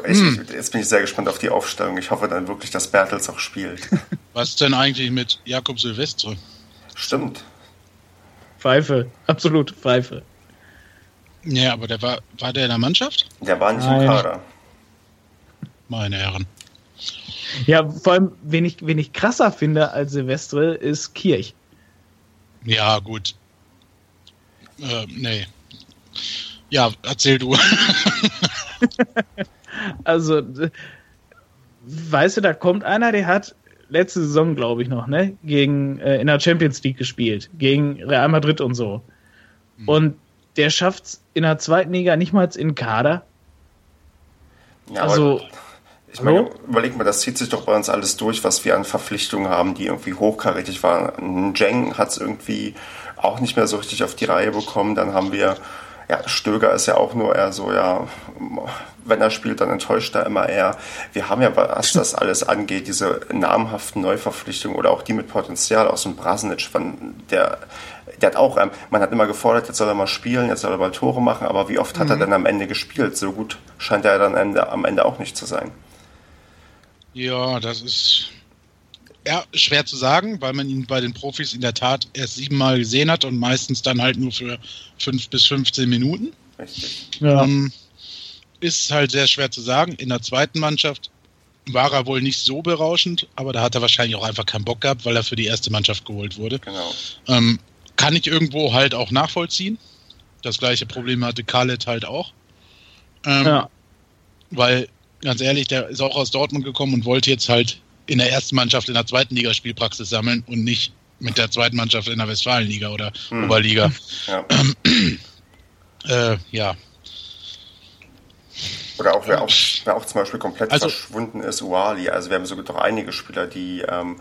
Speaker 1: Ich, hm. Jetzt bin ich sehr gespannt auf die Aufstellung. Ich hoffe dann wirklich, dass Bertels auch spielt.
Speaker 3: Was denn eigentlich mit Jakob Silvestre?
Speaker 1: Stimmt.
Speaker 2: Pfeife, absolut Pfeife.
Speaker 3: Ja, aber der war, war der in der Mannschaft?
Speaker 1: Der war nicht Nein. im Kader.
Speaker 3: Meine Herren.
Speaker 2: Ja, vor allem, wen ich, wen ich krasser finde als Silvestre, ist Kirch.
Speaker 3: Ja, gut. Äh, nee. Ja, erzähl du.
Speaker 2: also, weißt du, da kommt einer, der hat letzte Saison, glaube ich, noch, ne, gegen, äh, in der Champions League gespielt, gegen Real Madrid und so. Mhm. Und der schafft es in der zweiten Liga nicht mal in Kader.
Speaker 1: Ja, also, ich meine, überleg mal, das zieht sich doch bei uns alles durch, was wir an Verpflichtungen haben, die irgendwie hochkarätig waren. Jeng hat es irgendwie auch nicht mehr so richtig auf die Reihe bekommen. Dann haben wir ja, Stöger ist ja auch nur eher so, ja, wenn er spielt, dann enttäuscht er immer eher. Wir haben ja, was das alles angeht, diese namhaften Neuverpflichtungen oder auch die mit Potenzial aus dem Brasnic, der, der hat auch, ähm, man hat immer gefordert, jetzt soll er mal spielen, jetzt soll er mal Tore machen, aber wie oft hat er mhm. denn am Ende gespielt? So gut scheint er dann am Ende auch nicht zu sein.
Speaker 3: Ja, das ist ja, schwer zu sagen, weil man ihn bei den Profis in der Tat erst siebenmal gesehen hat und meistens dann halt nur für fünf bis 15 Minuten. Ja. Ähm, ist halt sehr schwer zu sagen. In der zweiten Mannschaft war er wohl nicht so berauschend, aber da hat er wahrscheinlich auch einfach keinen Bock gehabt, weil er für die erste Mannschaft geholt wurde. Genau. Ähm, kann ich irgendwo halt auch nachvollziehen. Das gleiche Problem hatte Khaled halt auch. Ähm, ja. Weil, ganz ehrlich, der ist auch aus Dortmund gekommen und wollte jetzt halt in der ersten Mannschaft in der zweiten Liga Spielpraxis sammeln und nicht mit der zweiten Mannschaft in der Westfalenliga oder hm. Oberliga. Ja. äh, ja.
Speaker 1: Oder auch wer, auch, wer auch zum Beispiel komplett also, verschwunden ist, Uali. Also wir haben sogar doch einige Spieler, die, ähm,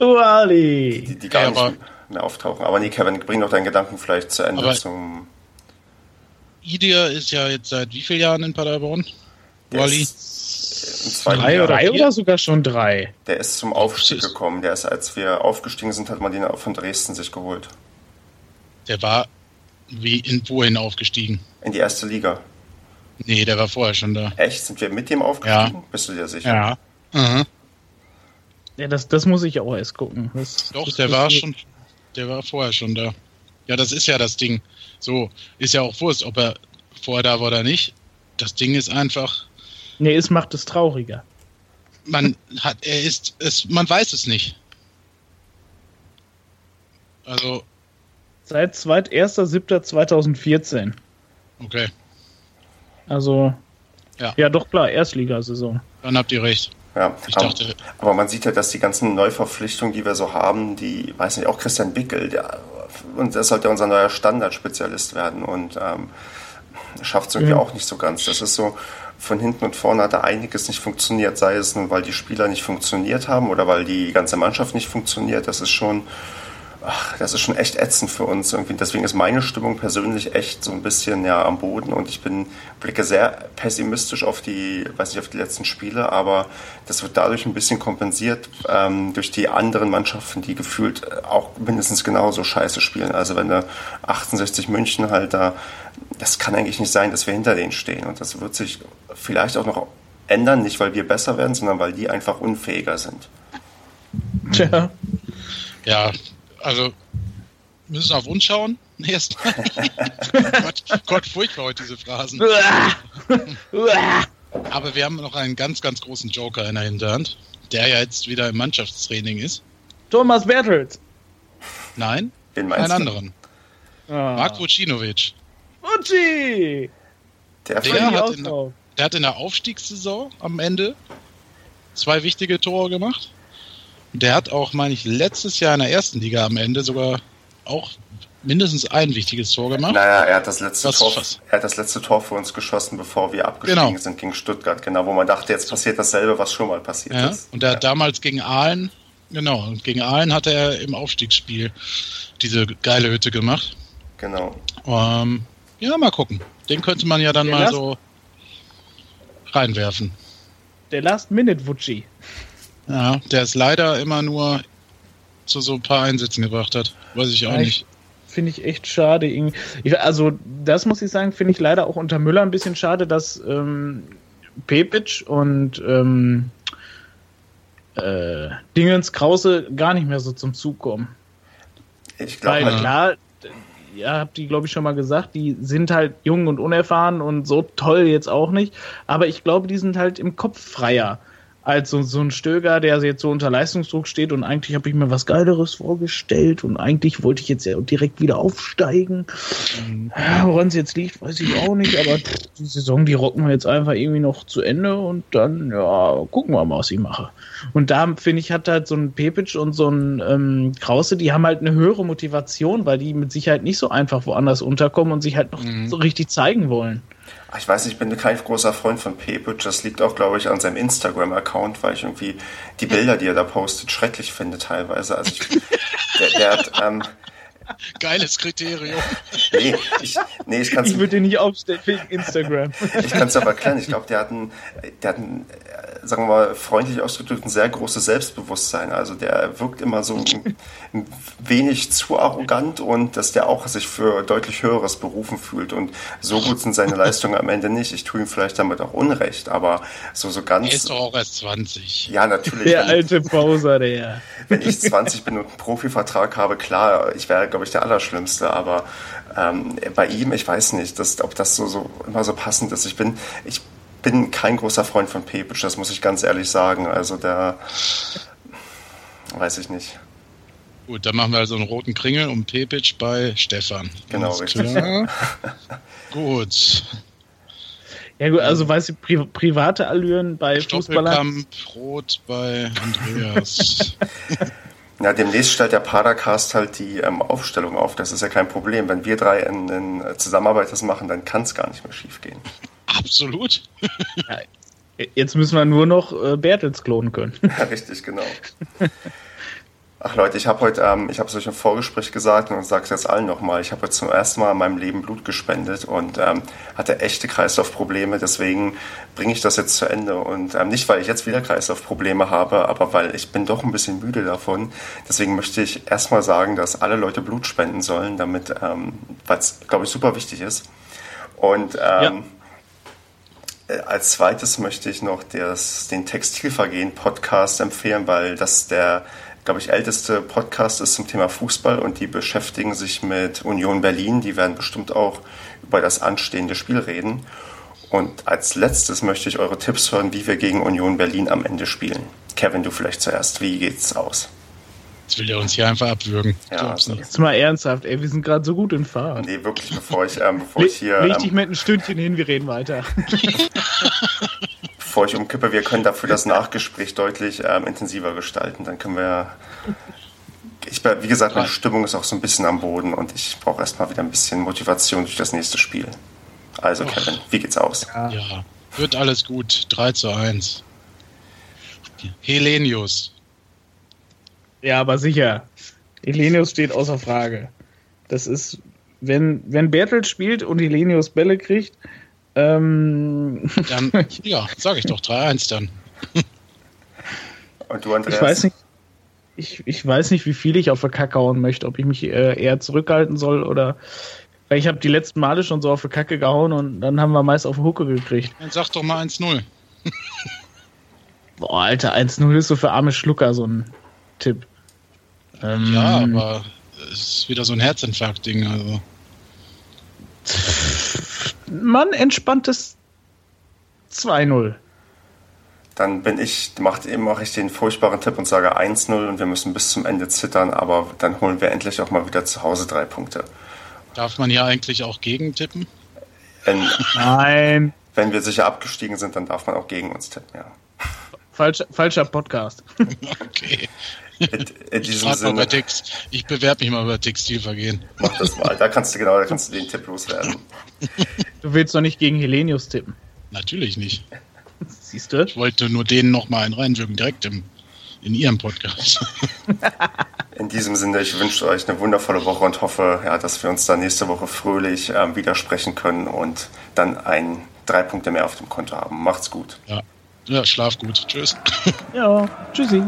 Speaker 2: Uali.
Speaker 1: die, die gar ja, nicht aber, mehr auftauchen. Aber nee, Kevin, bring doch deinen Gedanken vielleicht zu Ende zum.
Speaker 3: Idir ist ja jetzt seit wie vielen Jahren in Paderborn? Uali?
Speaker 2: Drei oder, drei oder sogar schon drei.
Speaker 1: Der ist zum Aufstieg gekommen. Der ist, als wir aufgestiegen sind, hat man den von Dresden sich geholt.
Speaker 3: Der war wie in wohin aufgestiegen?
Speaker 1: In die erste Liga.
Speaker 3: Nee, der war vorher schon da.
Speaker 1: Echt? Sind wir mit dem aufgestiegen?
Speaker 3: Ja.
Speaker 1: Bist du dir sicher?
Speaker 3: Ja. Mhm.
Speaker 2: Ja, das, das muss ich auch erst gucken. Das,
Speaker 3: Doch,
Speaker 2: das
Speaker 3: der war schon, der war vorher schon da. Ja, das ist ja das Ding. So, ist ja auch Wurst, ob er vorher da war oder nicht. Das Ding ist einfach,
Speaker 2: Nee, es macht es trauriger.
Speaker 3: Man hat, er ist, es, man weiß es nicht. Also.
Speaker 2: Seit 1.7.2014.
Speaker 3: Okay.
Speaker 2: Also. Ja. ja, doch klar, Erstligasaison.
Speaker 3: Dann habt ihr recht.
Speaker 1: Ja, ich aber, dachte, aber man sieht ja, dass die ganzen Neuverpflichtungen, die wir so haben, die, weiß nicht, auch Christian Bickel, der, und das sollte unser neuer Standardspezialist werden und ähm, schafft es irgendwie ja. auch nicht so ganz. Das ist so, von hinten und vorne hat da einiges nicht funktioniert, sei es nun, weil die Spieler nicht funktioniert haben oder weil die ganze Mannschaft nicht funktioniert. Das ist schon, ach, das ist schon echt ätzend für uns irgendwie. Deswegen ist meine Stimmung persönlich echt so ein bisschen ja am Boden und ich bin blicke sehr pessimistisch auf die, weiß nicht, auf die letzten Spiele, aber das wird dadurch ein bisschen kompensiert ähm, durch die anderen Mannschaften, die gefühlt auch mindestens genauso scheiße spielen. Also wenn der 68 München halt da, das kann eigentlich nicht sein, dass wir hinter denen stehen und das wird sich vielleicht auch noch ändern, nicht weil wir besser werden, sondern weil die einfach unfähiger sind.
Speaker 3: Tja. Ja, also müssen auf uns schauen. Erstmal. Gott, Gott, furchtbar heute diese Phrasen. Aber wir haben noch einen ganz, ganz großen Joker in der Hinterhand, der ja jetzt wieder im Mannschaftstraining ist.
Speaker 2: Thomas Bertels.
Speaker 3: Nein, einen anderen. Ah. Mark Vucinovic.
Speaker 2: Vuci!
Speaker 3: Der, der, hat in, der hat in der Aufstiegssaison am Ende zwei wichtige Tore gemacht. Der hat auch, meine ich, letztes Jahr in der ersten Liga am Ende sogar auch mindestens ein wichtiges Tor gemacht.
Speaker 1: Naja, er hat das letzte, Tor, er hat das letzte Tor für uns geschossen, bevor wir abgestiegen genau. sind gegen Stuttgart, genau, wo man dachte, jetzt passiert dasselbe, was schon mal passiert
Speaker 3: ja,
Speaker 1: ist.
Speaker 3: Und er hat damals gegen Aalen, genau, und gegen Aalen hat er im Aufstiegsspiel diese geile Hütte gemacht.
Speaker 1: Genau.
Speaker 3: Ähm, ja, mal gucken. Den könnte man ja dann der mal Last, so reinwerfen.
Speaker 2: Der Last-Minute-Wutschi.
Speaker 3: Ja, der es leider immer nur zu so ein paar Einsätzen gebracht hat. Weiß ich auch ja, nicht.
Speaker 2: Finde ich echt schade. Ich, also, das muss ich sagen, finde ich leider auch unter Müller ein bisschen schade, dass ähm, Pepic und ähm, äh, Dingens Krause gar nicht mehr so zum Zug kommen. Ich glaube, Weil klar, ja, habt die, glaube ich, schon mal gesagt, die sind halt jung und unerfahren und so toll jetzt auch nicht. Aber ich glaube, die sind halt im Kopf freier als so, so ein Stöger, der jetzt so unter Leistungsdruck steht und eigentlich habe ich mir was Geileres vorgestellt und eigentlich wollte ich jetzt ja direkt wieder aufsteigen. Mhm. Woran es jetzt liegt, weiß ich auch nicht, aber die Saison, die rocken wir jetzt einfach irgendwie noch zu Ende und dann, ja, gucken wir mal, was ich mache. Und da, finde ich, hat halt so ein Pepic und so ein ähm, Krause, die haben halt eine höhere Motivation, weil die mit Sicherheit nicht so einfach woanders unterkommen und sich halt noch mhm. so richtig zeigen wollen.
Speaker 1: Ich weiß nicht, ich bin kein großer Freund von Pepic. Das liegt auch, glaube ich, an seinem Instagram-Account, weil ich irgendwie die Bilder, die er da postet, schrecklich finde teilweise. Also ich, der, der hat, ähm,
Speaker 3: Geiles Kriterium.
Speaker 1: Nee, ich, nee, ich,
Speaker 2: ich würde den nicht aufstellen wegen Instagram.
Speaker 1: ich kann es aber erklären. Ich glaube, der hat ein, der hat ein, äh, sagen wir mal, freundlich ausgedrückt, ein sehr großes Selbstbewusstsein. Also der wirkt immer so ein, ein wenig zu arrogant und dass der auch sich für deutlich Höheres berufen fühlt. Und so gut sind seine Leistungen am Ende nicht. Ich tue ihm vielleicht damit auch Unrecht, aber so, so ganz.
Speaker 3: Er ist doch auch erst 20.
Speaker 1: Ja, natürlich.
Speaker 2: Der alte Bowser, der.
Speaker 1: Wenn ich 20 bin und einen Profivertrag habe, klar, ich wäre, glaube ich, der Allerschlimmste, aber ähm, bei ihm, ich weiß nicht, dass, ob das so, so immer so passend ist. Ich bin, ich bin kein großer Freund von Pepic, das muss ich ganz ehrlich sagen. Also der weiß ich nicht.
Speaker 3: Gut, dann machen wir also einen roten Kringel um Pepic bei Stefan.
Speaker 1: Genau, Alles richtig.
Speaker 3: gut.
Speaker 2: Ja gut, also weißt du, Pri private Allüren bei Fußballern.
Speaker 3: Rot bei Andreas.
Speaker 1: Ja, demnächst stellt der Padercast halt die ähm, Aufstellung auf. Das ist ja kein Problem. Wenn wir drei in, in Zusammenarbeit das machen, dann kann es gar nicht mehr schief gehen.
Speaker 3: Absolut.
Speaker 2: ja, jetzt müssen wir nur noch äh, Bertels klonen können.
Speaker 1: Ja, richtig, genau. Ach Leute, ich habe heute, ähm, ich habe es euch im Vorgespräch gesagt und sage es jetzt allen nochmal, ich habe heute zum ersten Mal in meinem Leben Blut gespendet und ähm, hatte echte Kreislaufprobleme, deswegen bringe ich das jetzt zu Ende und ähm, nicht, weil ich jetzt wieder Kreislaufprobleme habe, aber weil ich bin doch ein bisschen müde davon. Deswegen möchte ich erstmal sagen, dass alle Leute Blut spenden sollen, damit, ähm, weil es, glaube ich, super wichtig ist. Und ähm, ja. Äh, als zweites möchte ich noch das, den Textilvergehen-Podcast empfehlen, weil das der glaube ich, älteste Podcast ist zum Thema Fußball und die beschäftigen sich mit Union Berlin. Die werden bestimmt auch über das anstehende Spiel reden. Und als letztes möchte ich eure Tipps hören, wie wir gegen Union Berlin am Ende spielen. Kevin, du vielleicht zuerst. Wie geht's aus?
Speaker 3: Jetzt will er uns hier einfach abwürgen.
Speaker 2: Ja, also. Jetzt mal ernsthaft, ey, wir sind gerade so gut in Fahrt.
Speaker 1: Nee, wirklich, bevor ich, ähm, bevor ich hier.
Speaker 2: Leg dich ähm, mit ein Stündchen hin, wir reden weiter.
Speaker 1: bevor ich umkippe, wir können dafür das Nachgespräch deutlich ähm, intensiver gestalten. Dann können wir. Ich, wie gesagt, meine Stimmung ist auch so ein bisschen am Boden und ich brauche erstmal wieder ein bisschen Motivation durch das nächste Spiel. Also, Kevin, wie geht's aus?
Speaker 3: Ja. ja. Wird alles gut. 3 zu 1. Helenius.
Speaker 2: Ja, aber sicher. Helenius steht außer Frage. Das ist, wenn, wenn Bertelt spielt und Helenius Bälle kriegt, ähm,
Speaker 3: Dann, ja, sag ich doch, 3-1 dann.
Speaker 1: Und du, Andreas?
Speaker 2: ich weiß nicht, ich, ich weiß nicht, wie viel ich auf der Kacke hauen möchte, ob ich mich äh, eher zurückhalten soll oder weil ich habe die letzten Male schon so auf die Kacke gehauen und dann haben wir meist auf die Hucke gekriegt.
Speaker 3: Dann sag doch mal 1-0.
Speaker 2: Boah, Alter, 1-0 ist so für arme Schlucker so ein Tipp. Ähm,
Speaker 3: Ja, aber es ist wieder so ein Herzinfarkt-Ding. Also.
Speaker 2: Mann, entspanntes 2-0.
Speaker 1: Dann bin ich, mache mach ich den furchtbaren Tipp und sage 1-0 und wir müssen bis zum Ende zittern, aber dann holen wir endlich auch mal wieder zu Hause drei Punkte.
Speaker 3: Darf man hier eigentlich auch gegen tippen?
Speaker 1: Wenn,
Speaker 2: Nein.
Speaker 1: wenn wir sicher abgestiegen sind, dann darf man auch gegen uns tippen, ja.
Speaker 2: Falscher, falscher Podcast.
Speaker 3: Okay.
Speaker 1: In, in
Speaker 3: Ich, mal ich bewerbe mich mal über Textilvergehen.
Speaker 1: mach das mal. Da kannst du genau, da kannst du den Tipp loswerden.
Speaker 2: Du willst doch nicht gegen Helenius tippen.
Speaker 3: Natürlich nicht.
Speaker 2: Siehst du?
Speaker 3: Ich wollte nur denen noch mal einen reinwirken, direkt im, in ihrem Podcast.
Speaker 1: In diesem Sinne, ich wünsche euch eine wundervolle Woche und hoffe, ja, dass wir uns dann nächste Woche fröhlich ähm, widersprechen können und dann ein drei Punkte mehr auf dem Konto haben. Macht's gut.
Speaker 3: Ja, ja, schlaf gut. Tschüss.
Speaker 2: Ja, tschüssi.